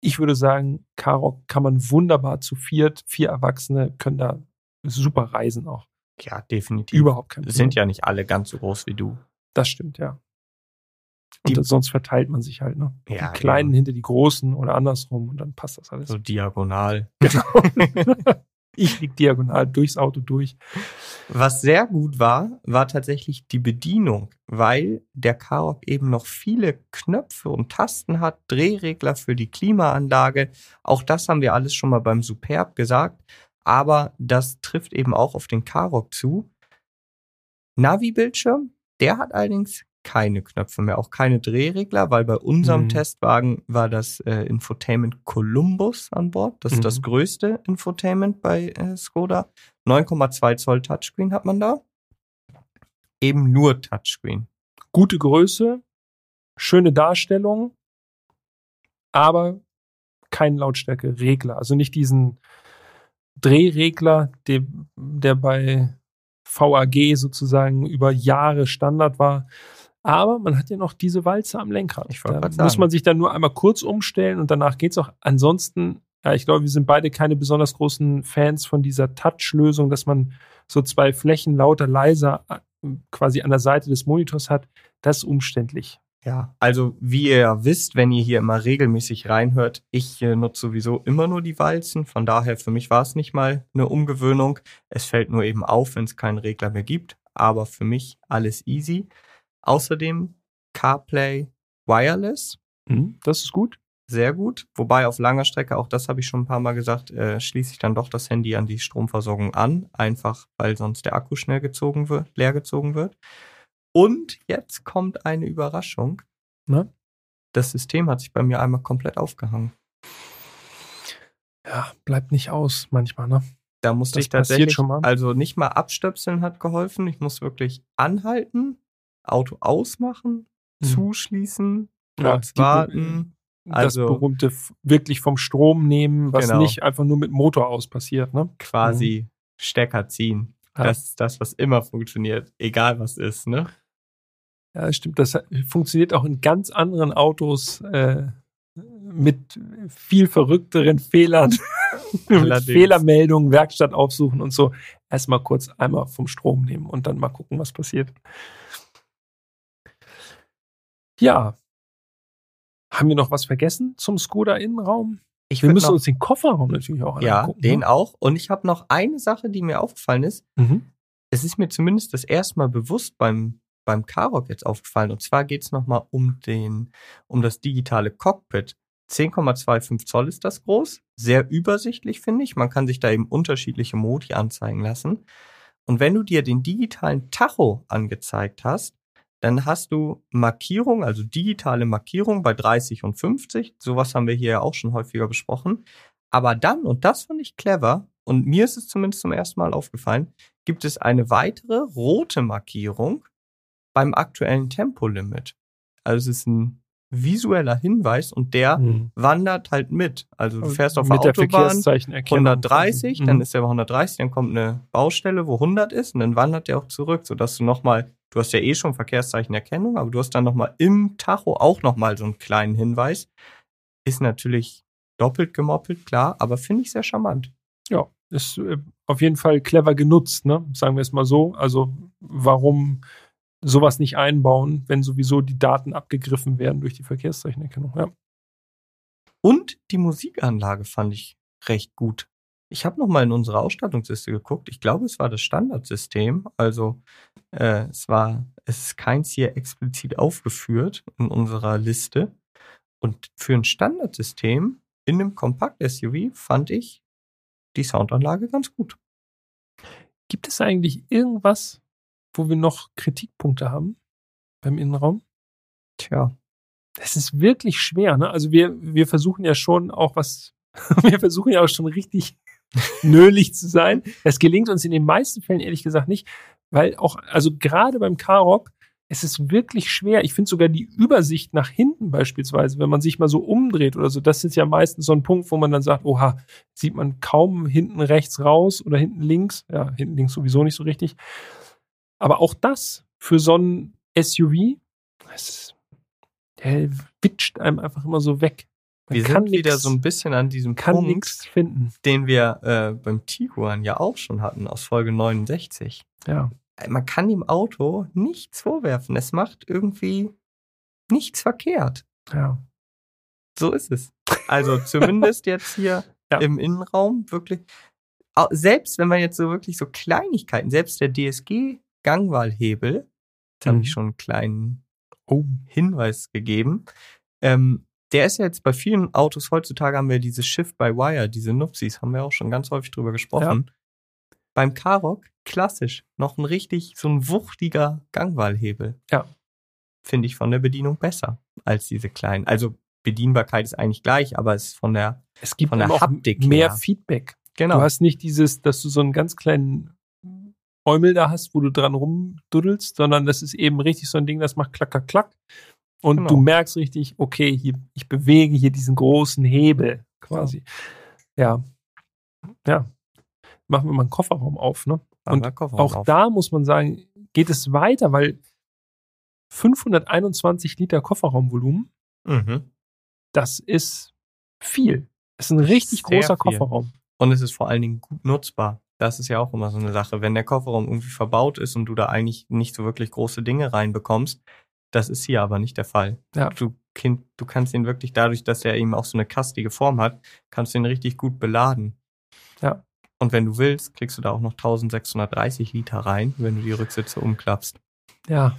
ich würde sagen, Karoq kann man wunderbar zu viert, vier Erwachsene können da super reisen auch. Ja, definitiv. Überhaupt kein Problem. Sind ja nicht alle ganz so groß wie du. Das stimmt, ja. Und die, sonst verteilt man sich halt, ne? Ja, die Kleinen ja. hinter die Großen oder andersrum und dann passt das alles. So diagonal. [LAUGHS] Genau. [LAUGHS] ich lieg diagonal durchs Auto durch. Was sehr gut war, war tatsächlich die Bedienung, weil der Karoq eben noch viele Knöpfe und Tasten hat, Drehregler für die Klimaanlage. Auch das haben wir alles schon mal beim Superb gesagt aber das trifft eben auch auf den Karoq zu. Navi-Bildschirm, der hat allerdings keine Knöpfe mehr, auch keine Drehregler, weil bei unserem mhm. Testwagen war das äh, Infotainment Columbus an Bord. Das mhm. ist das mhm. größte Infotainment bei äh, Skoda. 9,2 Zoll Touchscreen hat man da. Eben nur Touchscreen. Gute Größe, schöne Darstellung, aber kein Lautstärke-Regler. Also nicht diesen Drehregler, der, der bei VAG sozusagen über Jahre Standard war. Aber man hat ja noch diese Walze am Lenkrad. Ich da sagen. muss man sich dann nur einmal kurz umstellen und danach geht's auch. Ansonsten, ja, ich glaube, wir sind beide keine besonders großen Fans von dieser Touch-Lösung, dass man so zwei Flächen lauter, leiser äh, quasi an der Seite des Monitors hat. Das ist umständlich. Ja, also wie ihr ja wisst, wenn ihr hier immer regelmäßig reinhört, ich äh, nutze sowieso immer nur die Walzen. Von daher für mich war es nicht mal eine Umgewöhnung. Es fällt nur eben auf, wenn es keinen Regler mehr gibt. Aber für mich alles easy. Außerdem CarPlay Wireless. Mhm, das ist gut. Sehr gut. Wobei auf langer Strecke, auch das habe ich schon ein paar Mal gesagt, äh, schließe ich dann doch das Handy an die Stromversorgung an. Einfach weil sonst der Akku schnell gezogen wird, leer gezogen wird. Und jetzt kommt eine Überraschung. Ne? Das System hat sich bei mir einmal komplett aufgehangen. Ja, bleibt nicht aus manchmal, ne? Da musste das ich tatsächlich, schon mal. also nicht mal abstöpseln hat geholfen. Ich muss wirklich anhalten, Auto ausmachen, hm. zuschließen, kurz ja, warten, Also, das berühmte wirklich vom Strom nehmen, was genau. nicht einfach nur mit Motor aus passiert. Ne? Quasi mhm. Stecker ziehen. Ja. Das ist das, was immer funktioniert, egal was ist. Ne? Ja, stimmt. Das funktioniert auch in ganz anderen Autos äh, mit viel verrückteren Fehlern, [LAUGHS] mit Fehlermeldungen, Werkstatt aufsuchen und so. Erstmal kurz einmal vom Strom nehmen und dann mal gucken, was passiert. Ja. Haben wir noch was vergessen zum Skoda-Innenraum? wir müssen noch, uns den Kofferraum natürlich auch ja, angucken. Ja, den ne? auch. Und ich habe noch eine Sache, die mir aufgefallen ist. Mhm. Es ist mir zumindest das erste Mal bewusst beim, beim Karok jetzt aufgefallen. Und zwar geht es nochmal um, um das digitale Cockpit. 10,25 Zoll ist das groß. Sehr übersichtlich, finde ich. Man kann sich da eben unterschiedliche Modi anzeigen lassen. Und wenn du dir den digitalen Tacho angezeigt hast, dann hast du Markierung, also digitale Markierung bei 30 und 50. Sowas haben wir hier ja auch schon häufiger besprochen. Aber dann, und das fand ich clever, und mir ist es zumindest zum ersten Mal aufgefallen, gibt es eine weitere rote Markierung beim aktuellen Tempolimit. Also es ist ein visueller Hinweis und der mhm. wandert halt mit. Also du fährst auf mit der Autobahn 130, mhm. dann ist der bei 130, dann kommt eine Baustelle, wo 100 ist und dann wandert der auch zurück, sodass du nochmal, du hast ja eh schon Verkehrszeichenerkennung, aber du hast dann nochmal im Tacho auch nochmal so einen kleinen Hinweis. Ist natürlich doppelt gemoppelt, klar, aber finde ich sehr charmant. Ja, ist äh, auf jeden Fall clever genutzt, ne? Sagen wir es mal so. Also warum sowas nicht einbauen, wenn sowieso die Daten abgegriffen werden durch die Verkehrszeichenerkennung. Ja. Und die Musikanlage fand ich recht gut. Ich habe nochmal in unsere Ausstattungsliste geguckt. Ich glaube, es war das Standardsystem. Also äh, es war, es ist keins hier explizit aufgeführt in unserer Liste. Und für ein Standardsystem in einem Kompakt-SUV fand ich die Soundanlage ganz gut. Gibt es eigentlich irgendwas, wo wir noch Kritikpunkte haben beim Innenraum? Tja. Das ist wirklich schwer, ne? Also wir, wir versuchen ja schon auch was, [LAUGHS] wir versuchen ja auch schon richtig [LAUGHS] nölig zu sein. Es gelingt uns in den meisten Fällen ehrlich gesagt nicht, weil auch, also gerade beim K-Rock, es ist wirklich schwer. Ich finde sogar die Übersicht nach hinten beispielsweise, wenn man sich mal so umdreht oder so, das ist ja meistens so ein Punkt, wo man dann sagt, oha, sieht man kaum hinten rechts raus oder hinten links. Ja, hinten links sowieso nicht so richtig. Aber auch das für so ein SUV, das, der witscht einem einfach immer so weg. Man wir sind nix, wieder so ein bisschen an diesem Punkt, finden. den wir äh, beim Tiguan ja auch schon hatten aus Folge 69. Ja. Äh, man kann dem Auto nichts vorwerfen. Es macht irgendwie nichts verkehrt. Ja. So ist es. Also zumindest jetzt hier [LAUGHS] ja. im Innenraum wirklich. Selbst wenn man jetzt so wirklich so Kleinigkeiten, selbst der DSG Gangwahlhebel. Jetzt mhm. habe ich schon einen kleinen oh. Hinweis gegeben. Ähm, der ist ja jetzt bei vielen Autos heutzutage haben wir diese Shift by Wire, diese Nupsis, haben wir auch schon ganz häufig drüber gesprochen. Ja. Beim Karoq klassisch, noch ein richtig so ein wuchtiger Gangwahlhebel. Ja. Finde ich von der Bedienung besser als diese kleinen. Also Bedienbarkeit ist eigentlich gleich, aber es ist von der es gibt von der Haptik mehr her. Feedback. Genau. Du hast nicht dieses, dass du so einen ganz kleinen Eumel da hast, wo du dran rumduddelst, sondern das ist eben richtig so ein Ding, das macht klack, klack, klack. Und genau. du merkst richtig, okay, hier, ich bewege hier diesen großen Hebel quasi. Ja. Ja. Machen wir mal einen Kofferraum auf, ne? Und auch auf. da muss man sagen, geht es weiter, weil 521 Liter Kofferraumvolumen, mhm. das ist viel. Das ist ein richtig Sehr großer viel. Kofferraum. Und es ist vor allen Dingen gut nutzbar. Das ist ja auch immer so eine Sache. Wenn der Kofferraum irgendwie verbaut ist und du da eigentlich nicht so wirklich große Dinge reinbekommst, das ist hier aber nicht der Fall. Ja. Du, kind, du kannst ihn wirklich dadurch, dass er eben auch so eine kastige Form hat, kannst du ihn richtig gut beladen. Und wenn du willst, kriegst du da auch noch 1630 Liter rein, wenn du die Rücksitze umklappst. Ja,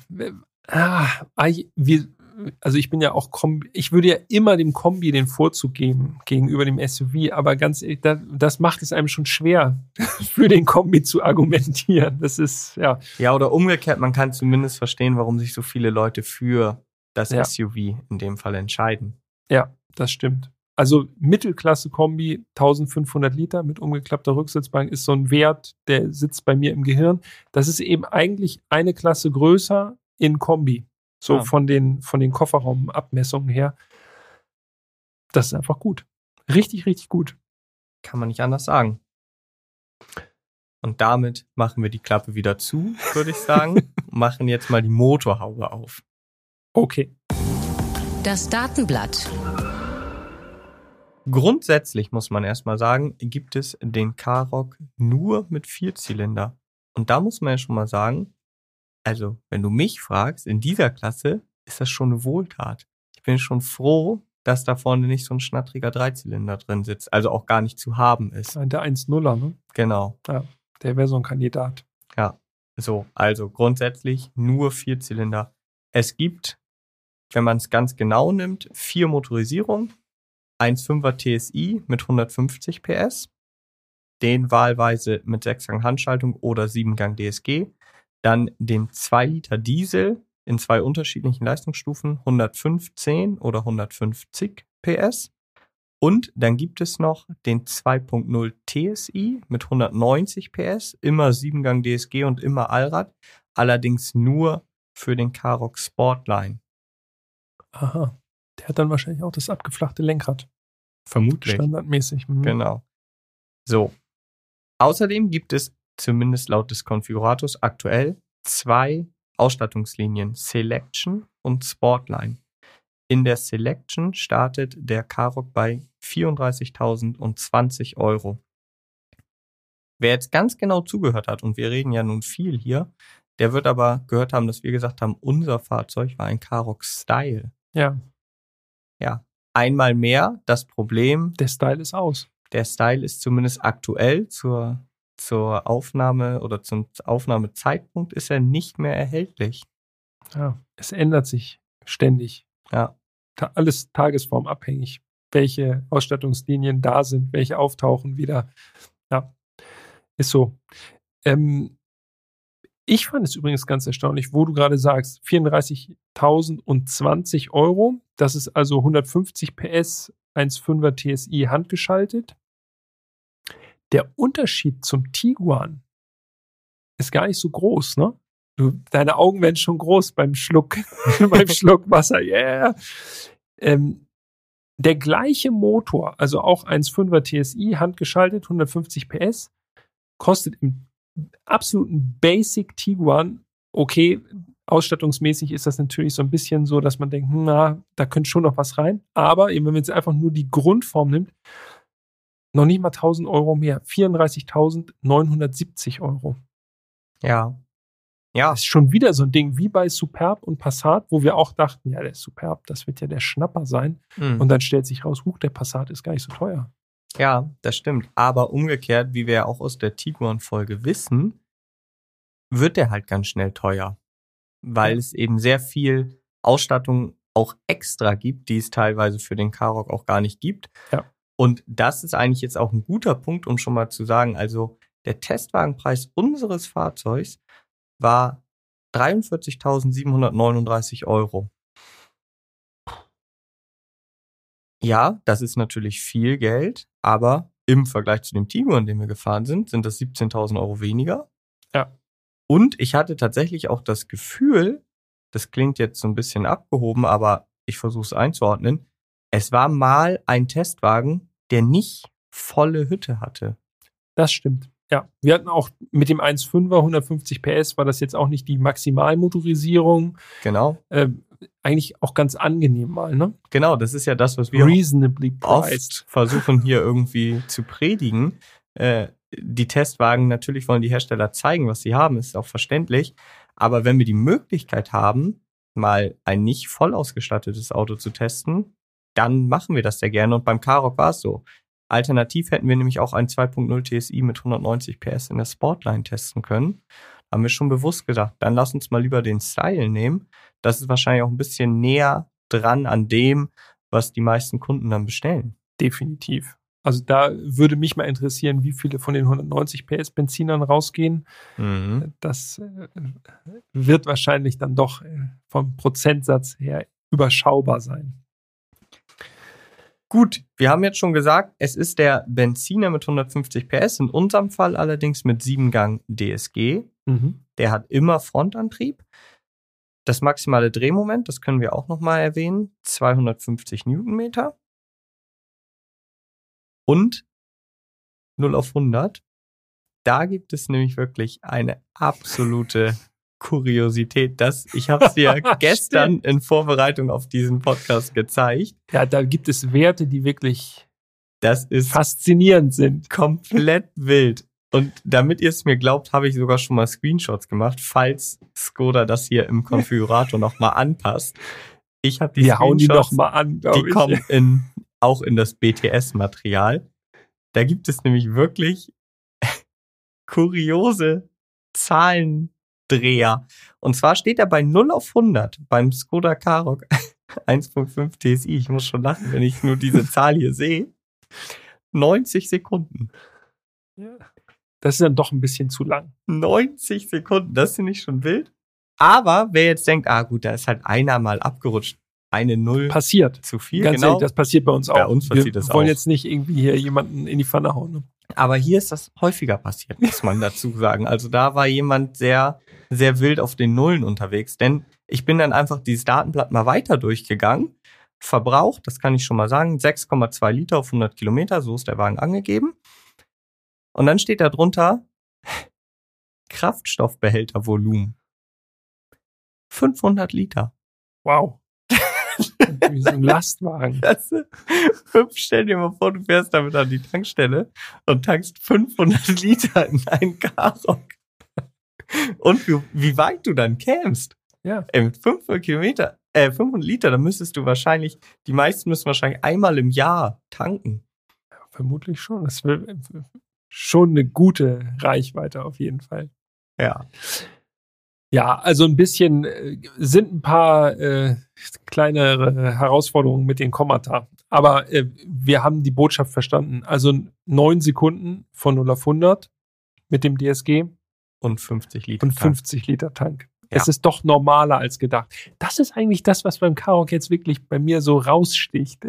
ah, also ich bin ja auch Kombi, ich würde ja immer dem Kombi den Vorzug geben gegenüber dem SUV, aber ganz ehrlich, das, das macht es einem schon schwer, [LAUGHS] für den Kombi zu argumentieren. Das ist, ja. Ja, oder umgekehrt, man kann zumindest verstehen, warum sich so viele Leute für das ja. SUV in dem Fall entscheiden. Ja, das stimmt. Also Mittelklasse-Kombi, 1500 Liter mit umgeklappter Rücksitzbank ist so ein Wert, der sitzt bei mir im Gehirn. Das ist eben eigentlich eine Klasse größer in Kombi. So ja. von den, von den Kofferraumabmessungen her. Das ist einfach gut. Richtig, richtig gut. Kann man nicht anders sagen. Und damit machen wir die Klappe wieder zu, würde ich sagen. [LAUGHS] machen jetzt mal die Motorhaube auf. Okay. Das Datenblatt. Grundsätzlich muss man erstmal sagen, gibt es den K-Rock nur mit Vierzylinder. Und da muss man ja schon mal sagen, also wenn du mich fragst, in dieser Klasse ist das schon eine Wohltat. Ich bin schon froh, dass da vorne nicht so ein schnattriger Dreizylinder drin sitzt, also auch gar nicht zu haben ist. Der 1.0er, ne? Genau. Ja, der wäre so ein Kandidat. Ja, so, also grundsätzlich nur Vierzylinder. Es gibt, wenn man es ganz genau nimmt, vier Motorisierungen. 1.5er TSI mit 150 PS, den wahlweise mit 6-Gang Handschaltung oder 7-Gang DSG, dann den 2 Liter Diesel in zwei unterschiedlichen Leistungsstufen, 115 oder 150 PS. Und dann gibt es noch den 2.0 TSI mit 190 PS, immer 7-Gang DSG und immer Allrad, allerdings nur für den Karoq Sportline. Aha. Der hat dann wahrscheinlich auch das abgeflachte Lenkrad. Vermutlich. Standardmäßig. Mhm. Genau. So. Außerdem gibt es, zumindest laut des Konfigurators, aktuell zwei Ausstattungslinien Selection und Sportline. In der Selection startet der Karoq bei 34.020 Euro. Wer jetzt ganz genau zugehört hat, und wir reden ja nun viel hier, der wird aber gehört haben, dass wir gesagt haben, unser Fahrzeug war ein Karoq Style. Ja. Ja. Einmal mehr das Problem. Der Style ist aus. Der Style ist zumindest aktuell zur, zur Aufnahme oder zum Aufnahmezeitpunkt ist er nicht mehr erhältlich. Ja, es ändert sich ständig. Ja. Alles tagesformabhängig, welche Ausstattungslinien da sind, welche auftauchen wieder. Ja, ist so. Ähm, ich fand es übrigens ganz erstaunlich, wo du gerade sagst, 34.020 Euro. Das ist also 150 PS, 1,5er TSI handgeschaltet. Der Unterschied zum Tiguan ist gar nicht so groß, ne? Du, deine Augen werden schon groß beim Schluck, [LAUGHS] beim [LAUGHS] Schluck Wasser. Yeah. Ähm, der gleiche Motor, also auch 1,5er TSI, handgeschaltet, 150 PS, kostet im absoluten Basic Tiguan, okay, ausstattungsmäßig ist das natürlich so ein bisschen so, dass man denkt, na, da könnte schon noch was rein. Aber eben, wenn man jetzt einfach nur die Grundform nimmt, noch nicht mal 1000 Euro mehr. 34.970 Euro. Ja. Ja. Das ist schon wieder so ein Ding wie bei Superb und Passat, wo wir auch dachten, ja, der Superb, das wird ja der Schnapper sein. Mhm. Und dann stellt sich raus, huch, der Passat ist gar nicht so teuer. Ja, das stimmt. Aber umgekehrt, wie wir ja auch aus der Tiguan-Folge wissen, wird der halt ganz schnell teuer. Weil es eben sehr viel Ausstattung auch extra gibt, die es teilweise für den Karoq auch gar nicht gibt. Ja. Und das ist eigentlich jetzt auch ein guter Punkt, um schon mal zu sagen, also der Testwagenpreis unseres Fahrzeugs war 43.739 Euro. Ja, das ist natürlich viel Geld, aber im Vergleich zu dem Tiguan, in dem wir gefahren sind, sind das 17.000 Euro weniger. Ja. Und ich hatte tatsächlich auch das Gefühl, das klingt jetzt so ein bisschen abgehoben, aber ich versuche es einzuordnen. Es war mal ein Testwagen, der nicht volle Hütte hatte. Das stimmt. Ja, wir hatten auch mit dem 1.5er 150 PS war das jetzt auch nicht die Maximalmotorisierung. Genau. Äh, eigentlich auch ganz angenehm mal, ne? Genau, das ist ja das, was wir Reasonably oft versuchen hier irgendwie zu predigen. Äh, die Testwagen, natürlich wollen die Hersteller zeigen, was sie haben, ist auch verständlich. Aber wenn wir die Möglichkeit haben, mal ein nicht voll ausgestattetes Auto zu testen, dann machen wir das sehr gerne. Und beim Karoq war es so. Alternativ hätten wir nämlich auch ein 2.0 TSI mit 190 PS in der Sportline testen können. Da haben wir schon bewusst gedacht, dann lass uns mal lieber den Style nehmen. Das ist wahrscheinlich auch ein bisschen näher dran an dem, was die meisten Kunden dann bestellen. Definitiv. Also da würde mich mal interessieren, wie viele von den 190 PS Benzinern rausgehen. Mhm. Das äh, wird wahrscheinlich dann doch äh, vom Prozentsatz her überschaubar sein. Gut, wir haben jetzt schon gesagt, es ist der Benziner mit 150 PS, in unserem Fall allerdings mit 7-Gang DSG. Mhm. Der hat immer Frontantrieb. Das maximale Drehmoment, das können wir auch nochmal erwähnen, 250 Newtonmeter. Und 0 auf 100. Da gibt es nämlich wirklich eine absolute [LAUGHS] Kuriosität, dass ich habe es dir [LAUGHS] gestern in Vorbereitung auf diesen Podcast gezeigt. Ja, da gibt es Werte, die wirklich das ist faszinierend sind. Komplett wild. Und damit ihr es mir glaubt, habe ich sogar schon mal Screenshots gemacht, falls Skoda das hier im Konfigurator nochmal anpasst. Ich habe die Wir hauen die Screenshots, noch mal an, die ich. kommen in, auch in das BTS-Material. Da gibt es nämlich wirklich [LAUGHS] kuriose Zahlendreher. Und zwar steht er bei 0 auf 100 beim Skoda Karoq 1.5 TSI. Ich muss schon lachen, wenn ich nur diese Zahl hier sehe. 90 Sekunden. Das ist dann doch ein bisschen zu lang. 90 Sekunden, das finde ich schon wild. Aber wer jetzt denkt, ah gut, da ist halt einer mal abgerutscht, eine Null Passiert. zu viel, Ganz genau. ehrlich, das passiert bei uns auch. Bei uns passiert Wir das wollen auch. jetzt nicht irgendwie hier jemanden in die Pfanne hauen. Ne? Aber hier ist das häufiger passiert, muss man dazu sagen. Also da war jemand sehr, sehr wild auf den Nullen unterwegs. Denn ich bin dann einfach dieses Datenblatt mal weiter durchgegangen. Verbrauch, das kann ich schon mal sagen, 6,2 Liter auf 100 Kilometer, so ist der Wagen angegeben. Und dann steht da drunter Kraftstoffbehältervolumen. 500 Liter. Wow. [LAUGHS] Wie so ein Lastwagen. Das, fünf, stell dir mal vor, du fährst damit an die Tankstelle und tankst 500 [LAUGHS] Liter in einen Karoq. Und wie, wie weit du dann kämst. Ja. Ey, mit 500 Kilometer, äh, 500 Liter, da müsstest du wahrscheinlich, die meisten müssen wahrscheinlich einmal im Jahr tanken. Vermutlich schon. Das will schon eine gute Reichweite auf jeden Fall. Ja. Ja, also ein bisschen äh, sind ein paar äh, kleinere Herausforderungen mit den Kommata. Aber äh, wir haben die Botschaft verstanden. Also neun Sekunden von 0 auf 100 mit dem DSG Und 50 Liter. und Tank. 50 Liter Tank. Ja. Es ist doch normaler als gedacht. Das ist eigentlich das, was beim Karok jetzt wirklich bei mir so raussticht. [LAUGHS]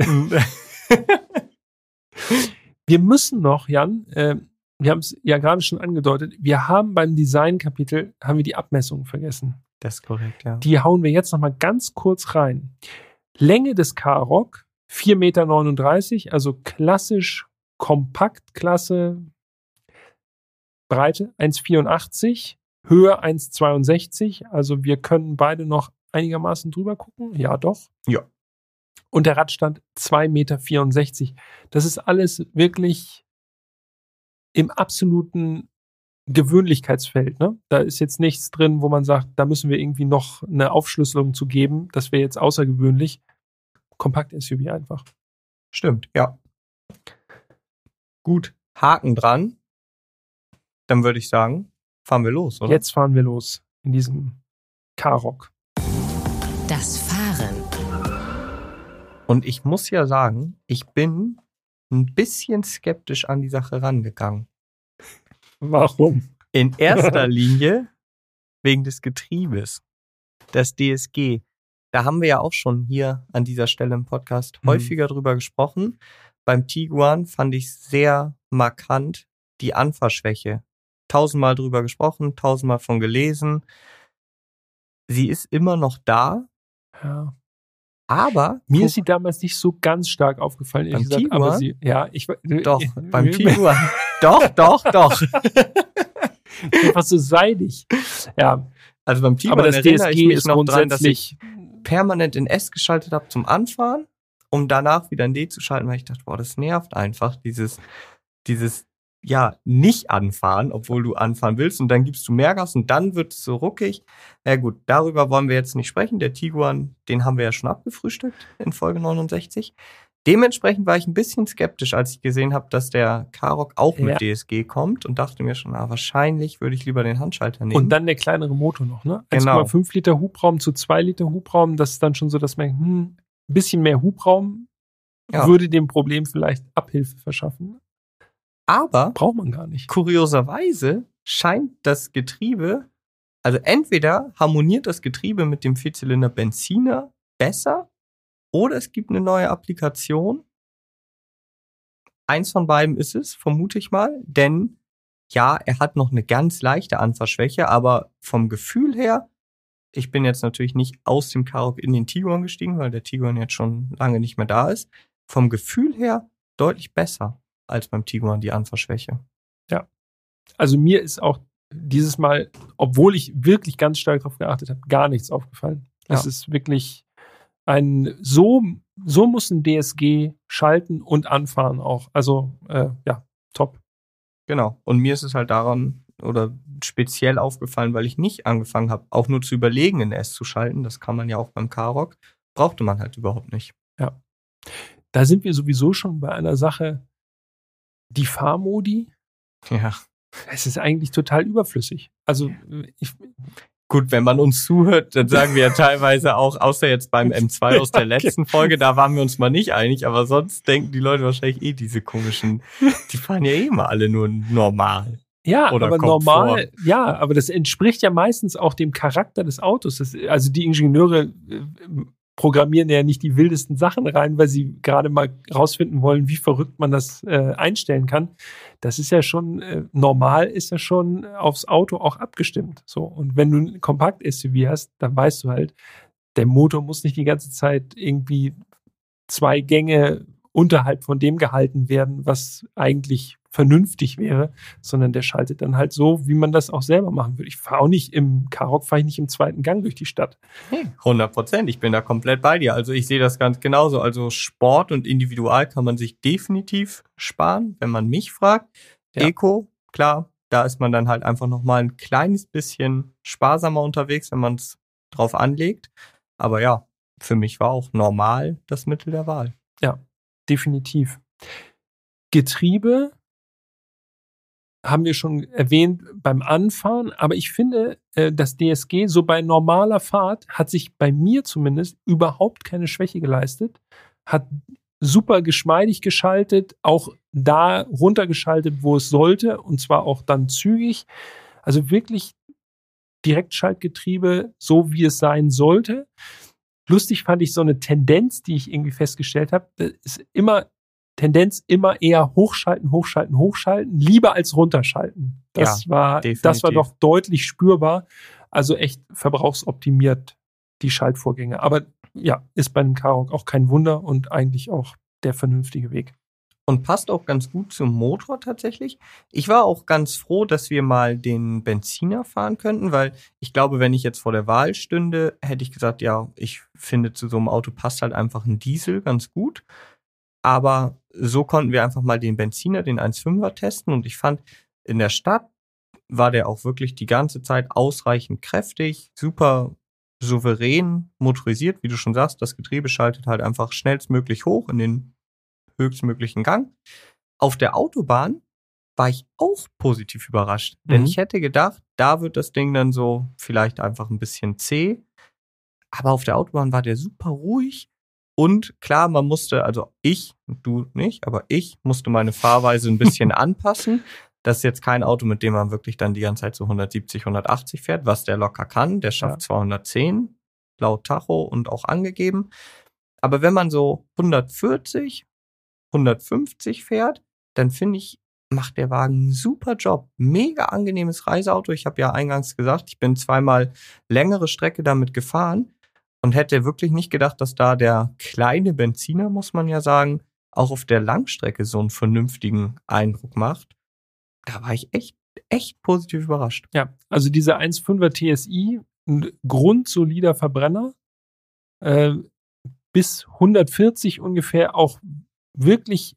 wir müssen noch, Jan, äh, wir haben es ja gerade schon angedeutet, wir haben beim Designkapitel haben wir die Abmessungen vergessen. Das ist korrekt, ja. Die hauen wir jetzt noch mal ganz kurz rein. Länge des Karok 4,39 Meter, also klassisch Kompaktklasse. Breite 1,84, Höhe 1,62. Also wir können beide noch einigermaßen drüber gucken. Ja, doch. Ja. Und der Radstand 2,64 Meter. Das ist alles wirklich im absoluten Gewöhnlichkeitsfeld. Ne? Da ist jetzt nichts drin, wo man sagt, da müssen wir irgendwie noch eine Aufschlüsselung zu geben. Das wäre jetzt außergewöhnlich. Kompakt-SUV einfach. Stimmt, ja. Gut, Haken dran. Dann würde ich sagen, fahren wir los, oder? Jetzt fahren wir los in diesem Karok. Das Fahren. Und ich muss ja sagen, ich bin ein bisschen skeptisch an die Sache rangegangen. Warum? In erster [LAUGHS] Linie wegen des Getriebes. Das DSG. Da haben wir ja auch schon hier an dieser Stelle im Podcast Mhm. häufiger drüber gesprochen. Beim Tiguan fand ich sehr markant die Anfahrschwäche. Tausendmal drüber gesprochen, tausendmal von gelesen. Sie ist immer noch da, Ja. Aber Mir guck- ist sie damals nicht so ganz stark aufgefallen, Beim gesagt. Aber Tiguan? sie, ja, ich doch äh, beim äh, Tiguan. [LAUGHS] doch, doch, doch. [LAUGHS] Einfach so seidig. Ja, Also beim Tiguan aber das erinnere ich DSG mich ist noch dran, dass ich permanent in S geschaltet habe zum Anfahren, um danach wieder in D zu schalten, weil ich dachte, boah, das nervt einfach, dieses, dieses, ja, nicht anfahren, obwohl du anfahren willst und dann gibst du mehr Gas und dann wird es so ruckig. Na gut, darüber wollen wir jetzt nicht sprechen. Der Tiguan, den haben wir ja schon abgefrühstückt in Folge 69. Dementsprechend war ich ein bisschen skeptisch, als ich gesehen habe, dass der Karoq auch mit DSG kommt und dachte mir schon, ah, wahrscheinlich würde ich lieber den Handschalter nehmen. Und dann der kleinere Motor noch, ne? Genau. 1,5 Liter Hubraum zu 2 Liter Hubraum. Das ist dann schon so, dass man, hm, ein bisschen mehr Hubraum Ja. würde dem Problem vielleicht Abhilfe verschaffen. Aber Braucht man gar nicht. kurioserweise scheint das Getriebe, also entweder harmoniert das Getriebe mit dem Vierzylinder Benziner besser oder es gibt eine neue Applikation. Eins von beiden ist es, vermute ich mal, denn ja, er hat noch eine ganz leichte Anfahrschwäche, aber vom Gefühl her, ich bin jetzt natürlich nicht aus dem Karoq in den Tiguan gestiegen, weil der Tiguan jetzt schon lange nicht mehr da ist. Vom Gefühl her deutlich besser. Als beim Tiguan die Anfahrschwäche. Ja. Also mir ist auch dieses Mal, obwohl ich wirklich ganz stark darauf geachtet habe, gar nichts aufgefallen. Es ja. ist wirklich ein so so muss ein DSG schalten und anfahren auch. Also äh, ja, top. Genau. Und mir ist es halt daran oder speziell aufgefallen, weil ich nicht angefangen habe, auch nur zu überlegen, in S zu schalten. Das kann man ja auch beim K-Rock. Brauchte man halt überhaupt nicht. Ja. Da sind wir sowieso schon bei einer Sache, die Fahrmodi. Ja. Es ist eigentlich total überflüssig. Also ich, Gut, wenn man uns zuhört, dann sagen wir ja [LAUGHS] teilweise auch, außer jetzt beim M2 aus der letzten Folge, da waren wir uns mal nicht einig, aber sonst denken die Leute wahrscheinlich eh diese komischen, die fahren ja eh immer alle nur normal. Ja, Oder aber normal, vor. ja, aber das entspricht ja meistens auch dem Charakter des Autos. Das, also die Ingenieure äh, programmieren ja nicht die wildesten Sachen rein, weil sie gerade mal rausfinden wollen, wie verrückt man das äh, einstellen kann. Das ist ja schon äh, normal, ist ja schon aufs Auto auch abgestimmt. So und wenn du ein Kompakt-SUV hast, dann weißt du halt, der Motor muss nicht die ganze Zeit irgendwie zwei Gänge unterhalb von dem gehalten werden, was eigentlich vernünftig wäre, sondern der schaltet dann halt so, wie man das auch selber machen würde. Ich fahre auch nicht im Karok, fahre ich nicht im zweiten Gang durch die Stadt. 100 Prozent, ich bin da komplett bei dir. Also ich sehe das ganz genauso. Also Sport und Individual kann man sich definitiv sparen, wenn man mich fragt. Ja. Eco, klar, da ist man dann halt einfach nochmal ein kleines bisschen sparsamer unterwegs, wenn man es drauf anlegt. Aber ja, für mich war auch normal das Mittel der Wahl. Ja, definitiv. Getriebe haben wir schon erwähnt beim Anfahren, aber ich finde, äh, das DSG so bei normaler Fahrt hat sich bei mir zumindest überhaupt keine Schwäche geleistet, hat super geschmeidig geschaltet, auch da runtergeschaltet, wo es sollte, und zwar auch dann zügig. Also wirklich Direktschaltgetriebe, so wie es sein sollte. Lustig fand ich so eine Tendenz, die ich irgendwie festgestellt habe, ist immer Tendenz immer eher hochschalten, hochschalten, hochschalten, lieber als runterschalten. Das ja, war, definitiv. das war doch deutlich spürbar. Also echt verbrauchsoptimiert die Schaltvorgänge. Aber ja, ist bei einem Karok auch kein Wunder und eigentlich auch der vernünftige Weg. Und passt auch ganz gut zum Motor tatsächlich. Ich war auch ganz froh, dass wir mal den Benziner fahren könnten, weil ich glaube, wenn ich jetzt vor der Wahl stünde, hätte ich gesagt, ja, ich finde zu so einem Auto passt halt einfach ein Diesel ganz gut. Aber so konnten wir einfach mal den Benziner, den 1.5er testen und ich fand, in der Stadt war der auch wirklich die ganze Zeit ausreichend kräftig, super souverän motorisiert, wie du schon sagst. Das Getriebe schaltet halt einfach schnellstmöglich hoch in den höchstmöglichen Gang. Auf der Autobahn war ich auch positiv überrascht, denn mhm. ich hätte gedacht, da wird das Ding dann so vielleicht einfach ein bisschen zäh. Aber auf der Autobahn war der super ruhig und klar, man musste, also ich, du nicht, aber ich musste meine Fahrweise ein bisschen [LAUGHS] anpassen. Das ist jetzt kein Auto, mit dem man wirklich dann die ganze Zeit so 170, 180 fährt, was der locker kann. Der schafft ja. 210 laut Tacho und auch angegeben. Aber wenn man so 140, 150 fährt, dann finde ich, macht der Wagen einen super Job. Mega angenehmes Reiseauto. Ich habe ja eingangs gesagt, ich bin zweimal längere Strecke damit gefahren und hätte wirklich nicht gedacht, dass da der kleine Benziner, muss man ja sagen, auch auf der Langstrecke so einen vernünftigen Eindruck macht. Da war ich echt, echt positiv überrascht. Ja, also dieser 1.5er TSI, ein grundsolider Verbrenner, äh, bis 140 ungefähr auch wirklich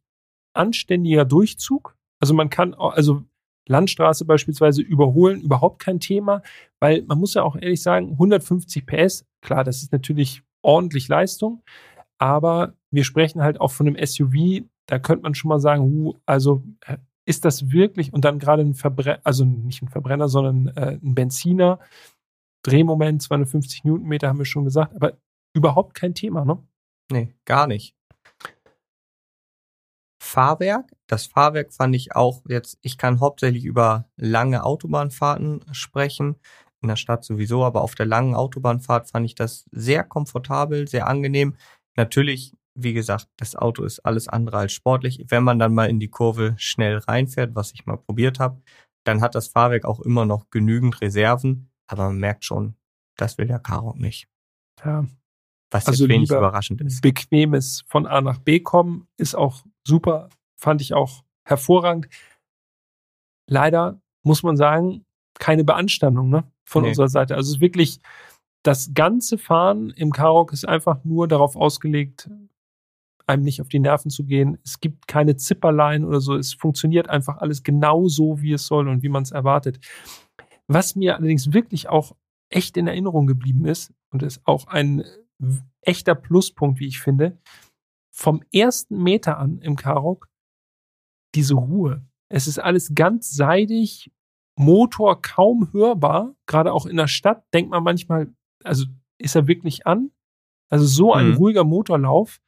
anständiger Durchzug. Also man kann, also Landstraße beispielsweise überholen, überhaupt kein Thema, weil man muss ja auch ehrlich sagen, 150 PS, klar, das ist natürlich ordentlich Leistung, aber wir sprechen halt auch von einem SUV, da könnte man schon mal sagen, hu, also äh, ist das wirklich und dann gerade ein Verbrenner, also nicht ein Verbrenner, sondern äh, ein Benziner, Drehmoment 250 Newtonmeter haben wir schon gesagt, aber überhaupt kein Thema, ne? Nee, gar nicht. Fahrwerk. Das Fahrwerk fand ich auch jetzt, ich kann hauptsächlich über lange Autobahnfahrten sprechen, in der Stadt sowieso, aber auf der langen Autobahnfahrt fand ich das sehr komfortabel, sehr angenehm. Natürlich, wie gesagt, das Auto ist alles andere als sportlich. Wenn man dann mal in die Kurve schnell reinfährt, was ich mal probiert habe, dann hat das Fahrwerk auch immer noch genügend Reserven, aber man merkt schon, das will der Karok nicht. Ja. Was also jetzt wenig überraschend ist. Bequemes von A nach B kommen ist auch super. Fand ich auch hervorragend. Leider muss man sagen, keine Beanstandung ne, von nee. unserer Seite. Also es ist wirklich, das ganze Fahren im Karok ist einfach nur darauf ausgelegt, einem nicht auf die Nerven zu gehen. Es gibt keine Zipperlein oder so. Es funktioniert einfach alles genau so, wie es soll und wie man es erwartet. Was mir allerdings wirklich auch echt in Erinnerung geblieben ist und ist auch ein echter Pluspunkt, wie ich finde, vom ersten Meter an im Karok diese Ruhe. Es ist alles ganz seidig, Motor kaum hörbar, gerade auch in der Stadt denkt man manchmal, also ist er wirklich an? Also so ein mhm. ruhiger Motorlauf.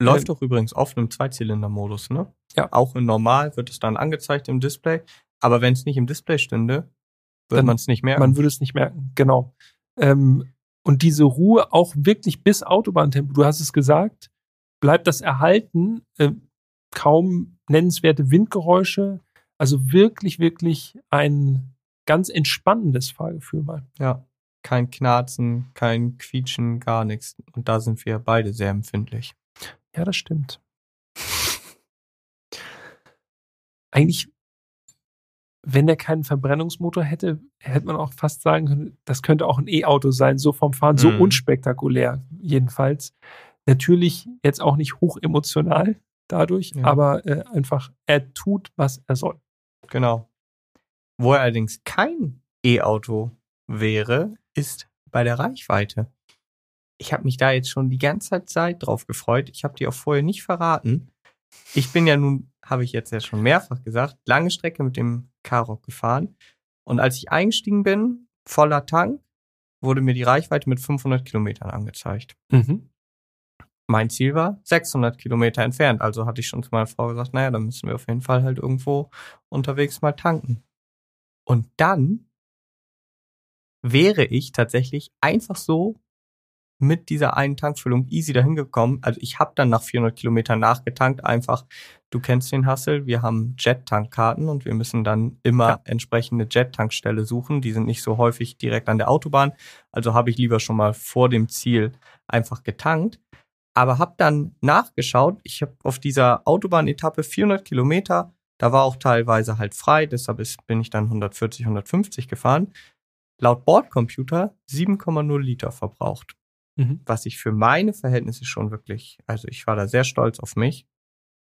Läuft ähm, doch übrigens auf einem Zweizylinder-Modus, ne? Ja. Auch in normal wird es dann angezeigt im Display. Aber wenn es nicht im Display stünde, würde man es nicht merken. Man würde es nicht merken, genau. Ähm, und diese Ruhe auch wirklich bis Autobahntempo, du hast es gesagt, bleibt das erhalten. Äh, kaum nennenswerte Windgeräusche. Also wirklich, wirklich ein ganz entspannendes Fahrgefühl mal. Ja, kein Knarzen, kein Quietschen, gar nichts. Und da sind wir beide sehr empfindlich. Ja, das stimmt. Eigentlich, wenn der keinen Verbrennungsmotor hätte, hätte man auch fast sagen können, das könnte auch ein E-Auto sein, so vom Fahren, so mm. unspektakulär jedenfalls. Natürlich jetzt auch nicht hochemotional dadurch, ja. aber äh, einfach, er tut, was er soll. Genau. Wo er allerdings kein E-Auto wäre, ist bei der Reichweite. Ich habe mich da jetzt schon die ganze Zeit drauf gefreut. Ich habe die auch vorher nicht verraten. Ich bin ja nun, habe ich jetzt ja schon mehrfach gesagt, lange Strecke mit dem Karoq gefahren. Und als ich eingestiegen bin, voller Tank, wurde mir die Reichweite mit 500 Kilometern angezeigt. Mhm. Mein Ziel war 600 Kilometer entfernt. Also hatte ich schon zu meiner Frau gesagt, naja, dann müssen wir auf jeden Fall halt irgendwo unterwegs mal tanken. Und dann wäre ich tatsächlich einfach so mit dieser einen Tankfüllung easy dahin gekommen. Also ich habe dann nach 400 Kilometern nachgetankt. Einfach, du kennst den Hassel, wir haben Jet-Tankkarten und wir müssen dann immer ja. entsprechende Jet-Tankstelle suchen. Die sind nicht so häufig direkt an der Autobahn. Also habe ich lieber schon mal vor dem Ziel einfach getankt. Aber habe dann nachgeschaut. Ich habe auf dieser Autobahnetappe 400 Kilometer da war auch teilweise halt frei, deshalb ist, bin ich dann 140, 150 gefahren. Laut Bordcomputer 7,0 Liter verbraucht. Mhm. Was ich für meine Verhältnisse schon wirklich, also ich war da sehr stolz auf mich.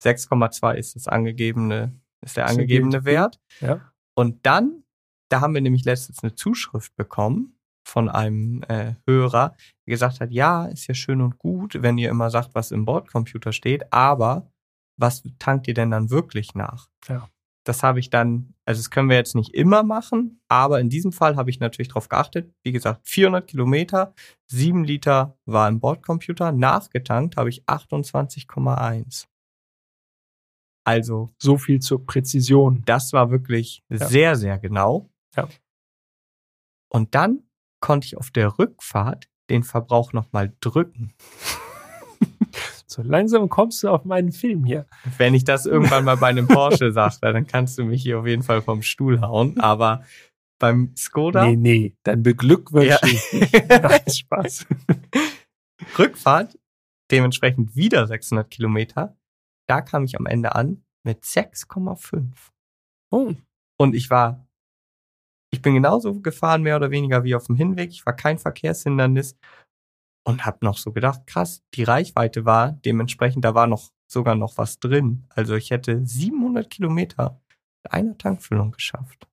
6,2 ist das angegebene, ist der angegebene Wert. Ja. Und dann, da haben wir nämlich letztens eine Zuschrift bekommen von einem äh, Hörer, der gesagt hat, ja, ist ja schön und gut, wenn ihr immer sagt, was im Bordcomputer steht, aber was tankt ihr denn dann wirklich nach? Ja. Das habe ich dann, also das können wir jetzt nicht immer machen, aber in diesem Fall habe ich natürlich darauf geachtet. Wie gesagt, 400 Kilometer, 7 Liter war im Bordcomputer, nachgetankt habe ich 28,1. Also. So viel zur Präzision. Das war wirklich ja. sehr, sehr genau. Ja. Und dann konnte ich auf der Rückfahrt den Verbrauch nochmal drücken. [LAUGHS] So langsam kommst du auf meinen Film hier. Wenn ich das irgendwann mal bei einem Porsche [LAUGHS] sage, dann kannst du mich hier auf jeden Fall vom Stuhl hauen. Aber beim Skoda. Nee, nee, dann beglückwünsche ja. ich dich. [LAUGHS] Nein, Spaß. Rückfahrt, dementsprechend wieder 600 Kilometer. Da kam ich am Ende an mit 6,5. Oh. Und ich war, ich bin genauso gefahren, mehr oder weniger wie auf dem Hinweg. Ich war kein Verkehrshindernis und habe noch so gedacht, krass, die Reichweite war dementsprechend, da war noch sogar noch was drin. Also ich hätte 700 Kilometer mit einer Tankfüllung geschafft.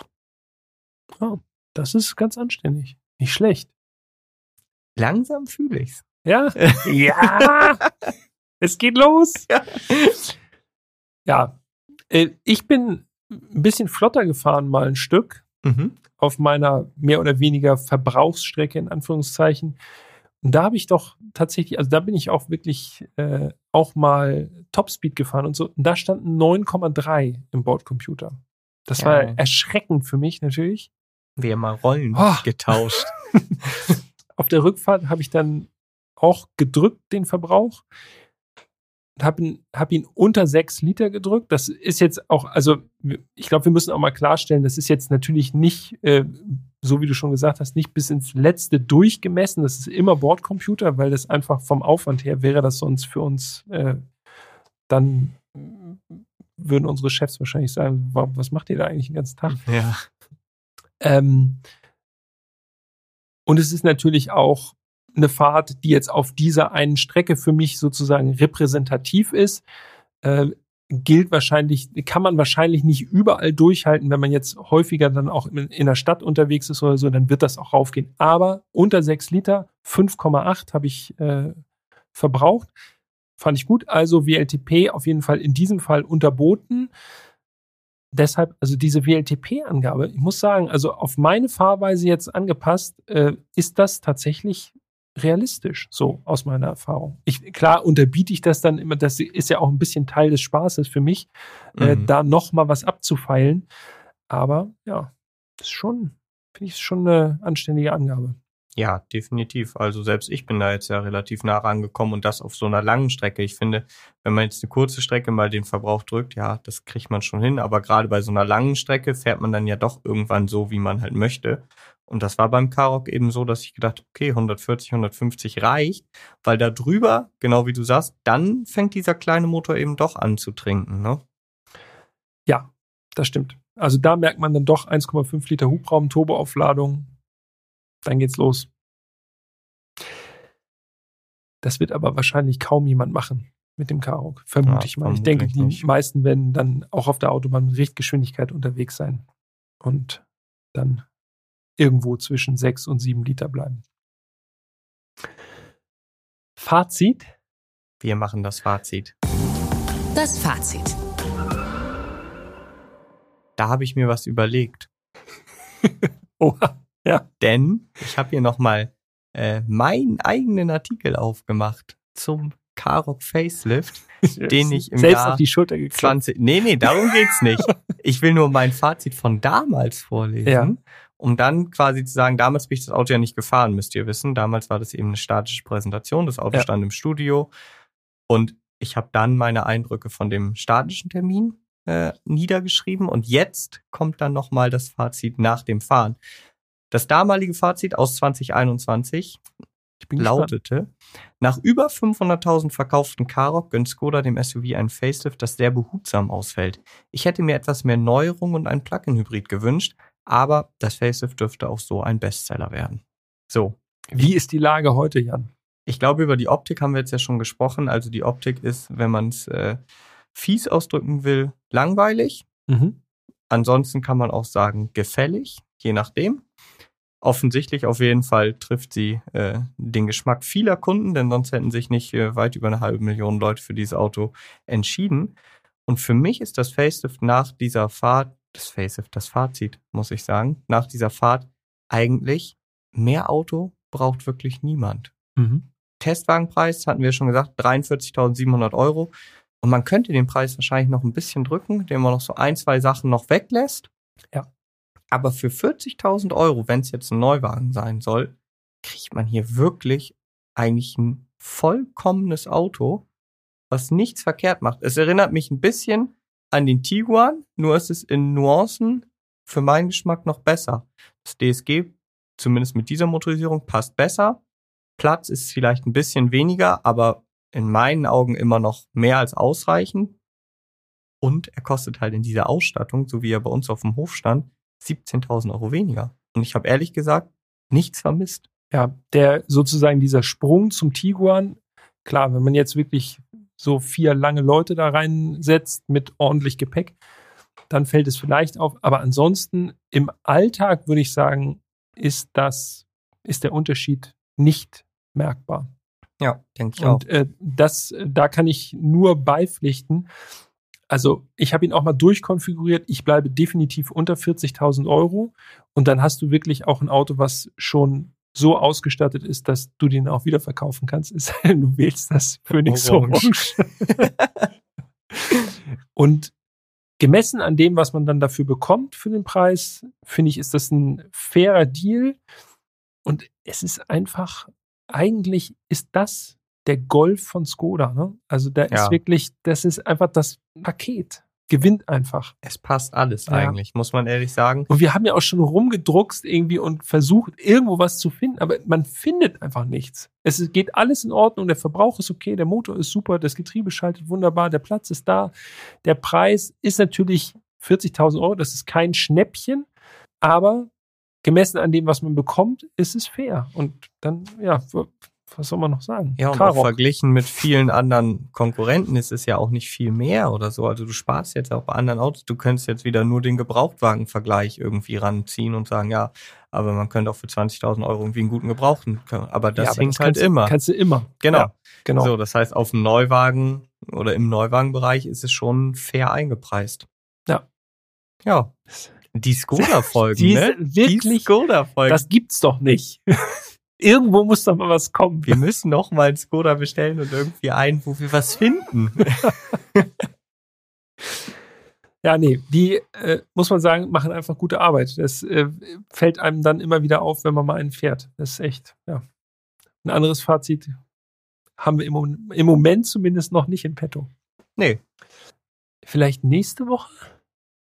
Oh, das ist ganz anständig. Nicht schlecht. Langsam fühle ich's. Ja. [LAUGHS] ja. es geht los. Ja. ja. Äh, ich bin ein bisschen flotter gefahren, mal ein Stück. Mhm. Auf meiner mehr oder weniger Verbrauchsstrecke, in Anführungszeichen. Und da habe ich doch tatsächlich, also da bin ich auch wirklich äh, auch mal Topspeed gefahren und so. Und da standen 9,3 im Bordcomputer. Das ja. war erschreckend für mich natürlich. Wir haben mal Rollen oh. getauscht. [LAUGHS] Auf der Rückfahrt habe ich dann auch gedrückt den Verbrauch habe ihn, hab ihn unter sechs Liter gedrückt. Das ist jetzt auch, also ich glaube, wir müssen auch mal klarstellen, das ist jetzt natürlich nicht äh, so wie du schon gesagt hast, nicht bis ins letzte durchgemessen. Das ist immer Bordcomputer, weil das einfach vom Aufwand her wäre das sonst für uns äh, dann würden unsere Chefs wahrscheinlich sagen, was macht ihr da eigentlich den ganzen Tag? Ja. Ähm, und es ist natürlich auch eine Fahrt, die jetzt auf dieser einen Strecke für mich sozusagen repräsentativ ist. Äh, gilt wahrscheinlich, kann man wahrscheinlich nicht überall durchhalten, wenn man jetzt häufiger dann auch in, in der Stadt unterwegs ist oder so, dann wird das auch raufgehen. Aber unter 6 Liter, 5,8 habe ich äh, verbraucht. Fand ich gut. Also WLTP auf jeden Fall in diesem Fall unterboten. Deshalb, also diese WLTP-Angabe, ich muss sagen, also auf meine Fahrweise jetzt angepasst, äh, ist das tatsächlich realistisch, so aus meiner Erfahrung. Ich, klar unterbiete ich das dann immer, das ist ja auch ein bisschen Teil des Spaßes für mich, äh, mhm. äh, da nochmal was abzufeilen. Aber ja, das ist schon, finde ich, schon eine anständige Angabe. Ja, definitiv. Also selbst ich bin da jetzt ja relativ nah rangekommen und das auf so einer langen Strecke. Ich finde, wenn man jetzt eine kurze Strecke mal den Verbrauch drückt, ja, das kriegt man schon hin. Aber gerade bei so einer langen Strecke fährt man dann ja doch irgendwann so, wie man halt möchte. Und das war beim Karok eben so, dass ich gedacht, okay, 140, 150 reicht, weil da drüber, genau wie du sagst, dann fängt dieser kleine Motor eben doch an zu trinken, ne? Ja, das stimmt. Also da merkt man dann doch 1,5 Liter Hubraum, Turboaufladung. Dann geht's los. Das wird aber wahrscheinlich kaum jemand machen mit dem Karok, vermute ja, ich mal. Ich denke, die nicht. meisten werden dann auch auf der Autobahn mit Richtgeschwindigkeit unterwegs sein und dann irgendwo zwischen 6 und 7 Liter bleiben. Fazit? Wir machen das Fazit. Das Fazit. Da habe ich mir was überlegt. [LAUGHS] Oha, ja. Denn ich habe hier nochmal äh, meinen eigenen Artikel aufgemacht zum Karok Facelift, [LAUGHS] den ich im Selbst Jahr auf die Schulter geklappt. 20. Nee, nee, darum geht's nicht. [LAUGHS] Ich will nur mein Fazit von damals vorlesen. Ja um dann quasi zu sagen, damals bin ich das Auto ja nicht gefahren, müsst ihr wissen. Damals war das eben eine statische Präsentation, das Auto ja. stand im Studio und ich habe dann meine Eindrücke von dem statischen Termin äh, niedergeschrieben und jetzt kommt dann nochmal das Fazit nach dem Fahren. Das damalige Fazit aus 2021 lautete, gespannt. nach über 500.000 verkauften Karoq gönnt Skoda dem SUV ein Facelift, das sehr behutsam ausfällt. Ich hätte mir etwas mehr Neuerung und ein Plug-in-Hybrid gewünscht, aber das Facelift dürfte auch so ein Bestseller werden. So. Wie ist die Lage heute, Jan? Ich glaube, über die Optik haben wir jetzt ja schon gesprochen. Also die Optik ist, wenn man es äh, fies ausdrücken will, langweilig. Mhm. Ansonsten kann man auch sagen, gefällig, je nachdem. Offensichtlich auf jeden Fall trifft sie äh, den Geschmack vieler Kunden, denn sonst hätten sich nicht äh, weit über eine halbe Million Leute für dieses Auto entschieden. Und für mich ist das Facelift nach dieser Fahrt das Facelift, das Fazit, muss ich sagen, nach dieser Fahrt eigentlich mehr Auto braucht wirklich niemand. Mhm. Testwagenpreis hatten wir schon gesagt, 43.700 Euro. Und man könnte den Preis wahrscheinlich noch ein bisschen drücken, indem man noch so ein, zwei Sachen noch weglässt. Ja. Aber für 40.000 Euro, wenn es jetzt ein Neuwagen sein soll, kriegt man hier wirklich eigentlich ein vollkommenes Auto, was nichts verkehrt macht. Es erinnert mich ein bisschen an den Tiguan, nur ist es in Nuancen für meinen Geschmack noch besser. Das DSG, zumindest mit dieser Motorisierung, passt besser. Platz ist vielleicht ein bisschen weniger, aber in meinen Augen immer noch mehr als ausreichend. Und er kostet halt in dieser Ausstattung, so wie er bei uns auf dem Hof stand, 17.000 Euro weniger. Und ich habe ehrlich gesagt nichts vermisst. Ja, der sozusagen dieser Sprung zum Tiguan, klar, wenn man jetzt wirklich so vier lange Leute da reinsetzt mit ordentlich Gepäck, dann fällt es vielleicht auf. Aber ansonsten im Alltag würde ich sagen, ist das, ist der Unterschied nicht merkbar. Ja, denke ich Und, auch. Äh, das, da kann ich nur beipflichten. Also ich habe ihn auch mal durchkonfiguriert. Ich bleibe definitiv unter 40.000 Euro. Und dann hast du wirklich auch ein Auto, was schon so ausgestattet ist, dass du den auch wieder verkaufen kannst, du wählst das Phoenix. Orange. und gemessen an dem, was man dann dafür bekommt für den Preis, finde ich, ist das ein fairer Deal. Und es ist einfach, eigentlich ist das der Golf von Skoda. Ne? Also da ja. ist wirklich, das ist einfach das Paket. gewinnt einfach. Es passt alles ja. eigentlich, muss man ehrlich sagen. Und wir haben ja auch schon rumgedruckst irgendwie und versucht, irgendwo was zu finden, aber man findet einfach nichts. Es geht alles in Ordnung, der Verbrauch ist okay, der Motor ist super, das Getriebe schaltet wunderbar, der Platz ist da. Der Preis ist natürlich 40.000 Euro, das ist kein Schnäppchen, aber gemessen an dem, was man bekommt, ist es fair. Und dann, ja, was soll man noch sagen? Ja, und auch verglichen mit vielen anderen Konkurrenten ist es ja auch nicht viel mehr oder so. Also du sparst jetzt auch bei anderen Autos. Du könntest jetzt wieder nur den Gebrauchtwagenvergleich irgendwie ranziehen und sagen, ja, aber man könnte auch für 20.000 Euro irgendwie einen guten Gebrauchten. Aber das ja, hinkt halt immer. Kannst du immer. Genau. Ja, genau. So, das heißt, auf dem Neuwagen oder im Neuwagenbereich ist es schon fair eingepreist. Ja. Ja. Die Skoda-Folgen, [LAUGHS] ne? Wirklich, die Skoda-Folgen. Das gibt's doch nicht. [LAUGHS] Irgendwo muss doch mal was kommen. Wir müssen noch mal ein Skoda bestellen und irgendwie ein, wo wir was finden. [LAUGHS] ja, nee, die, äh, muss man sagen, machen einfach gute Arbeit. Das äh, fällt einem dann immer wieder auf, wenn man mal einen fährt. Das ist echt, ja. Ein anderes Fazit haben wir im, im Moment zumindest noch nicht in petto. Nee. Vielleicht nächste Woche?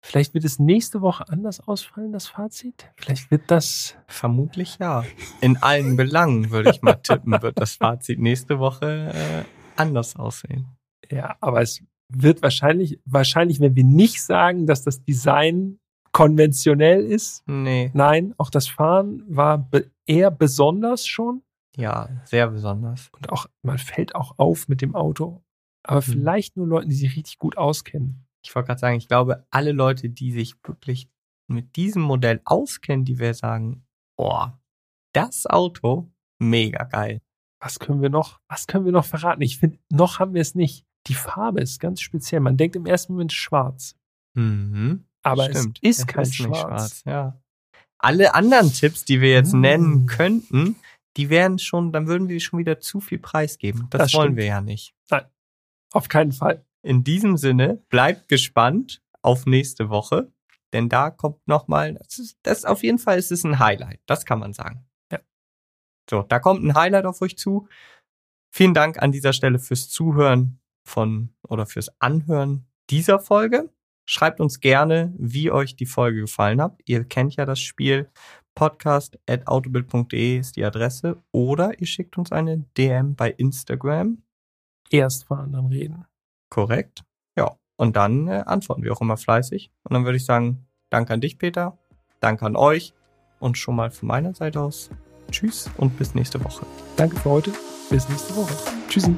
Vielleicht wird es nächste Woche anders ausfallen, das Fazit? Vielleicht wird das. Vermutlich ja. In allen Belangen, würde ich mal tippen, wird das Fazit nächste Woche äh, anders aussehen. Ja, aber es wird wahrscheinlich, wahrscheinlich, wenn wir nicht sagen, dass das Design konventionell ist. Nee. Nein, auch das Fahren war eher besonders schon. Ja, sehr besonders. Und auch, man fällt auch auf mit dem Auto. Aber hm. vielleicht nur Leuten, die sich richtig gut auskennen ich wollte gerade sagen, ich glaube, alle Leute, die sich wirklich mit diesem Modell auskennen, die wir sagen, boah, das Auto, mega geil. Was können wir noch, was können wir noch verraten? Ich finde, noch haben wir es nicht. Die Farbe ist ganz speziell. Man denkt im ersten Moment schwarz. Mhm. Aber Stimmt. es ist es kein ist schwarz. schwarz. Ja. Alle anderen Tipps, die wir jetzt mhm. nennen könnten, die wären schon, dann würden wir schon wieder zu viel preisgeben. Das, das wollen stimmt. wir ja nicht. Nein, auf keinen Fall. In diesem Sinne, bleibt gespannt auf nächste Woche, denn da kommt nochmal, das ist, das auf jeden Fall ist es ein Highlight, das kann man sagen. Ja. So, da kommt ein Highlight auf euch zu. Vielen Dank an dieser Stelle fürs Zuhören von oder fürs Anhören dieser Folge. Schreibt uns gerne, wie euch die Folge gefallen hat. Ihr kennt ja das Spiel. Podcast.autobild.de ist die Adresse. Oder ihr schickt uns eine DM bei Instagram. Erst fahren, dann reden. Korrekt. Ja. Und dann äh, antworten wir auch immer fleißig. Und dann würde ich sagen, danke an dich, Peter. Danke an euch. Und schon mal von meiner Seite aus. Tschüss und bis nächste Woche. Danke für heute. Bis nächste Woche. Tschüssi.